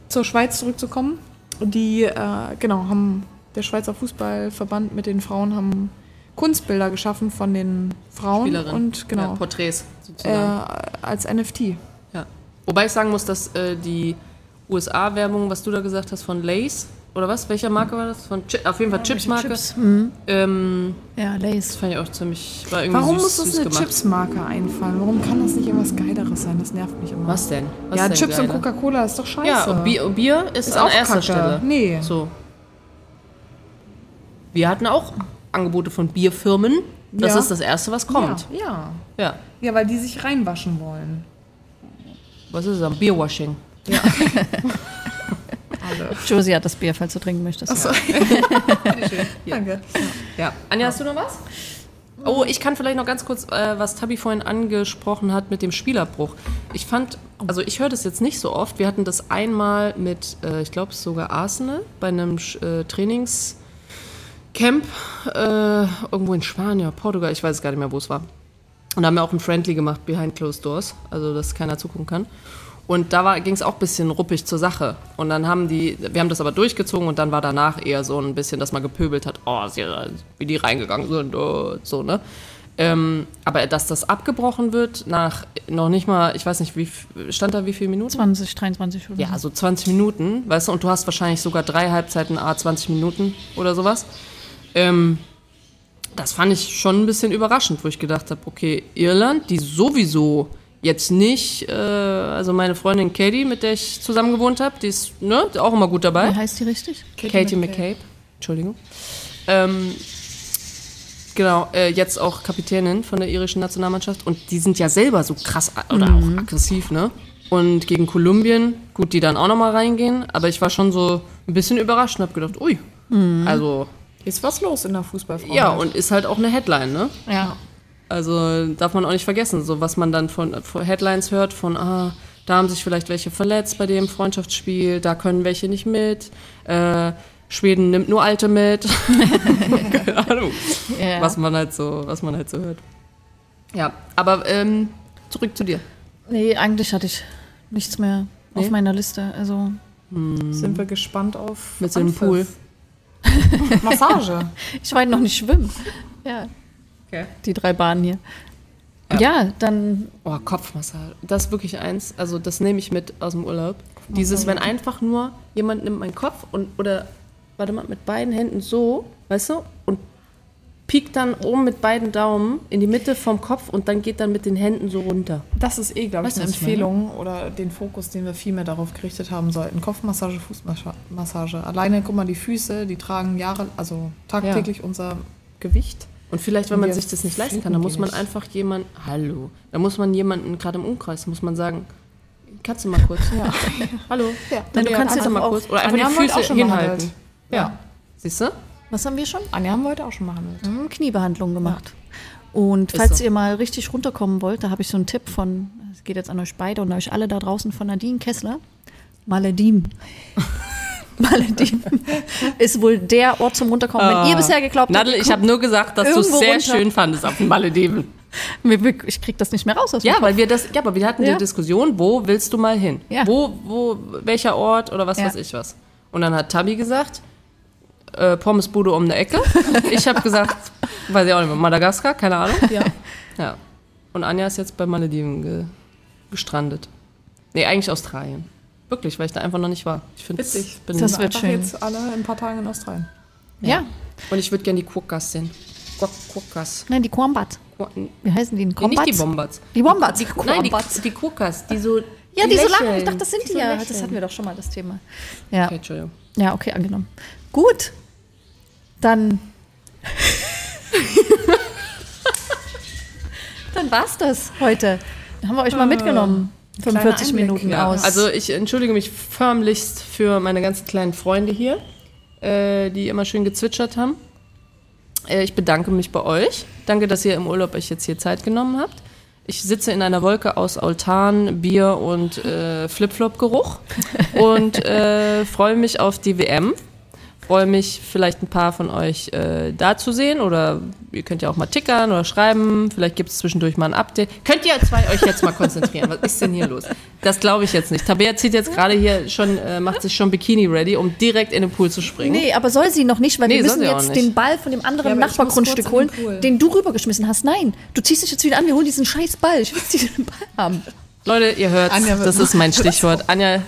Speaker 4: Zur Schweiz zurückzukommen. Die, äh, genau, haben der Schweizer Fußballverband mit den Frauen haben Kunstbilder geschaffen von den Frauen und genau
Speaker 3: Ja, Porträts
Speaker 4: äh,
Speaker 3: sozusagen.
Speaker 4: als NFT.
Speaker 3: Ja. Wobei ich sagen muss, dass äh, die USA-Werbung, was du da gesagt hast, von Lace, oder was? Welcher Marke war das? Von Chi- auf jeden Fall Chips-Marke.
Speaker 1: Chips. Mhm.
Speaker 3: Ähm,
Speaker 1: Ja,
Speaker 3: das
Speaker 1: Lace.
Speaker 3: fand ich auch ziemlich. War irgendwie
Speaker 4: Warum
Speaker 3: süß,
Speaker 4: muss das
Speaker 3: süß
Speaker 4: eine. Chips-Marke einfallen? Warum kann das nicht irgendwas Geileres sein? Das nervt mich immer.
Speaker 3: Was denn? Was
Speaker 4: ja,
Speaker 3: denn
Speaker 4: Chips und
Speaker 3: geiler?
Speaker 4: Coca-Cola ist doch scheiße.
Speaker 3: Ja, und Bier, und Bier ist,
Speaker 4: Ist
Speaker 3: an
Speaker 4: auch
Speaker 3: erster
Speaker 4: Kacke.
Speaker 3: Stelle.
Speaker 4: Nee.
Speaker 3: So. Wir hatten auch Angebote von Bierfirmen. Das
Speaker 4: Ja.
Speaker 3: ist das Erste, was kommt.
Speaker 4: Ja, ja.
Speaker 3: Ja.
Speaker 4: Ja, weil die sich reinwaschen wollen.
Speaker 3: Was ist das? Bierwashing. [laughs]
Speaker 4: Alle.
Speaker 1: Josie hat das Bier, falls du trinken möchtest. [laughs]
Speaker 4: Danke.
Speaker 3: Ja. Anja, hast du noch was? Oh, ich kann vielleicht noch ganz kurz, äh, was Tabi vorhin angesprochen hat mit dem Spielabbruch. Ich fand, also ich höre das jetzt nicht so oft. Wir hatten das einmal mit, äh, ich glaube sogar Arsenal, bei einem äh, Trainingscamp äh, irgendwo in Spanien, Portugal, ich weiß es gar nicht mehr, wo es war. Und haben wir auch ein Friendly gemacht, behind closed doors, also dass keiner zugucken kann. Und da ging es auch ein bisschen ruppig zur Sache. Und dann haben die, wir haben das aber durchgezogen und dann war danach eher so ein bisschen, dass man gepöbelt hat, oh, sie, wie die reingegangen sind, oh, so, ne? Ähm, aber dass das abgebrochen wird nach noch nicht mal, ich weiß nicht, wie stand da wie viele Minuten?
Speaker 1: 20, 23 oder
Speaker 3: Ja, so 20 Minuten, weißt du, und du hast wahrscheinlich sogar drei Halbzeiten, a 20 Minuten oder sowas. Ähm, das fand ich schon ein bisschen überraschend, wo ich gedacht habe, okay, Irland, die sowieso jetzt nicht, äh, also meine Freundin Katie, mit der ich zusammen gewohnt habe, die ist ne, auch immer gut dabei.
Speaker 1: Wie heißt die richtig?
Speaker 3: Katie, McCabe. Entschuldigung. Ähm, genau, äh, jetzt auch Kapitänin von der irischen Nationalmannschaft. Und die sind ja selber so krass oder auch aggressiv, ne? Und gegen Kolumbien, gut, die dann auch nochmal reingehen. Aber ich war schon so ein bisschen überrascht und habe gedacht, ui. Also,
Speaker 4: Ist was los in der Fußballfrau?
Speaker 3: ja, und ist halt auch eine Headline, ne?
Speaker 1: Ja.
Speaker 3: Also darf man auch nicht vergessen, so was man dann von, von Headlines hört, von, ah, da haben sich vielleicht welche verletzt bei dem Freundschaftsspiel, da können welche nicht mit, äh, Schweden nimmt nur Alte mit. [laughs] Keine Ahnung,
Speaker 1: Ja.
Speaker 3: was man halt so, was man halt so hört. Ja, aber ähm, zurück zu dir.
Speaker 1: Nee, eigentlich hatte ich nichts mehr
Speaker 3: Nee?
Speaker 1: auf meiner Liste. Also
Speaker 4: Sind wir gespannt auf
Speaker 3: Mit so einem. Pool. [laughs]
Speaker 4: Massage.
Speaker 1: ich war noch nicht schwimmen. Ja.
Speaker 3: Okay.
Speaker 1: Die drei Bahnen hier. Ja, dann
Speaker 3: Oh, Kopfmassage. Das ist wirklich eins. Also das nehme ich mit aus dem Urlaub. Dieses, wenn einfach nur jemand nimmt meinen Kopf und oder warte mal mit beiden Händen so, weißt du, und piekt dann oben mit beiden Daumen in die Mitte vom Kopf und dann geht dann mit den Händen so runter.
Speaker 4: Das ist eh, glaube ich,
Speaker 3: Weißt
Speaker 4: eine
Speaker 3: was ich meine?
Speaker 4: Empfehlung oder den Fokus, den wir viel mehr darauf gerichtet haben sollten. Kopfmassage, Fußmassage. Alleine, guck mal, die Füße, die tragen Jahre, also tagtäglich unser Gewicht.
Speaker 3: Und vielleicht, wenn man sich das nicht leisten kann, dann muss man einfach jemanden, hallo, dann muss man jemanden, gerade im Umkreis, muss man sagen, kannst du mal kurz? Ja. hallo.
Speaker 4: Ja.
Speaker 3: Nein, du kannst jetzt mal kurz. Oder einfach die Füße
Speaker 4: schon
Speaker 3: hinhalten.
Speaker 4: behandelt.
Speaker 3: Ja. Siehst du?
Speaker 1: Was haben wir schon?
Speaker 4: Anja haben wir heute auch schon behandelt.
Speaker 1: Hm, Kniebehandlung gemacht. Und
Speaker 3: Ist
Speaker 1: falls
Speaker 3: so.
Speaker 1: ihr mal richtig runterkommen wollt, da habe ich so einen Tipp von, es geht jetzt an euch beide und euch alle da draußen von Nadine Kessler. Malediven. [laughs] Malediven ist wohl der Ort zum Runterkommen. Wenn ihr bisher geglaubt habt,
Speaker 3: Nadel, ich habe nur gesagt, dass du es sehr
Speaker 1: runter.
Speaker 3: schön fandest auf den Malediven. [laughs]
Speaker 1: Ich krieg das nicht mehr raus aus dem
Speaker 3: Ja, weil wir das, ja, aber wir hatten
Speaker 1: Ja.
Speaker 3: die Diskussion, wo willst du mal hin?
Speaker 1: Ja.
Speaker 3: Wo, wo, welcher Ort oder was
Speaker 1: Ja.
Speaker 3: weiß ich was. Und dann hat Tabi gesagt, äh, Pommesbude um eine Ecke. [laughs] Ich habe gesagt, weiß ich auch nicht mehr, Madagaskar, keine Ahnung.
Speaker 4: Ja.
Speaker 3: Ja. Und Anja ist jetzt bei Malediven ge gestrandet. Nee, eigentlich Australien. Wirklich, weil ich da einfach noch nicht war. Ich finde
Speaker 4: Witzig.
Speaker 3: Bin
Speaker 1: Das wird schön.
Speaker 4: jetzt alle in ein paar Tagen in Australien.
Speaker 1: ja.
Speaker 3: Und ich würde gerne die Quokkas sehen. Quokkas.
Speaker 1: Nein, die Quombat.
Speaker 3: Quok-
Speaker 1: Wie heißen die?
Speaker 3: Nee,
Speaker 1: Quombats?
Speaker 3: nicht die Wombats.
Speaker 1: Die Wombats.
Speaker 3: Die, nein, die, die Quokkas, die so.
Speaker 1: ja, die so
Speaker 3: lächeln.
Speaker 1: lang. Ich dachte, das sind die,
Speaker 3: so
Speaker 1: ja.
Speaker 3: lächeln.
Speaker 1: Das hatten wir doch schon mal, das Thema. Ja,
Speaker 3: Okay, Entschuldigung.
Speaker 1: ja okay, angenommen. Gut. Dann. [laughs] Dann war's das heute. Dann haben wir euch mal mitgenommen. 45
Speaker 4: Einblick.
Speaker 1: Minuten
Speaker 3: Ja,
Speaker 1: aus.
Speaker 3: also ich entschuldige mich förmlichst für meine ganzen kleinen Freunde hier, äh, die immer schön gezwitschert haben. Äh, ich bedanke mich bei euch. Danke, dass ihr im Urlaub euch jetzt hier Zeit genommen habt. Ich sitze in einer Wolke aus Altan, Bier und äh, Flipflop-Geruch [laughs] und äh, freue mich auf die WM. Freue mich, vielleicht ein paar von euch äh, da zu sehen oder ihr könnt ja auch mal tickern oder schreiben. Vielleicht gibt es zwischendurch mal ein Update. Könnt ihr zwei euch jetzt mal konzentrieren? Was ist denn hier los? Das glaube ich jetzt nicht. Tabea zieht jetzt gerade hier schon, äh, macht sich schon Bikini ready, um direkt in den Pool zu springen.
Speaker 1: Nee, aber soll sie noch nicht, weil
Speaker 3: Nee,
Speaker 1: wir müssen jetzt den Ball von dem anderen
Speaker 4: Ja,
Speaker 1: Nachbargrundstück holen,
Speaker 4: den
Speaker 1: du rübergeschmissen hast. Nein, du ziehst dich jetzt wieder an, wir holen diesen scheiß Ball. Ich will jetzt diesen Ball haben.
Speaker 3: Leute, ihr hört, das ist mein [laughs] Stichwort. Anja,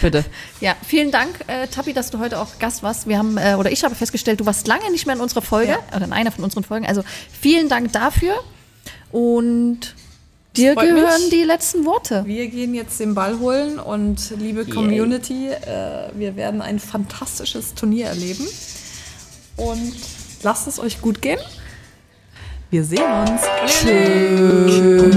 Speaker 3: bitte.
Speaker 1: Ja, vielen Dank, äh, Tappi, dass du heute auch Gast warst. Wir haben, äh, oder ich habe festgestellt, du warst lange nicht mehr in unserer Folge, oder in einer von unseren Folgen. Also vielen Dank dafür. Und dir
Speaker 4: freut
Speaker 1: gehören
Speaker 4: mich.
Speaker 1: die letzten Worte.
Speaker 4: Wir gehen jetzt den Ball holen und liebe Community, äh, wir werden ein fantastisches Turnier erleben. Und lasst es euch gut gehen. Wir sehen uns.
Speaker 3: Tschüss.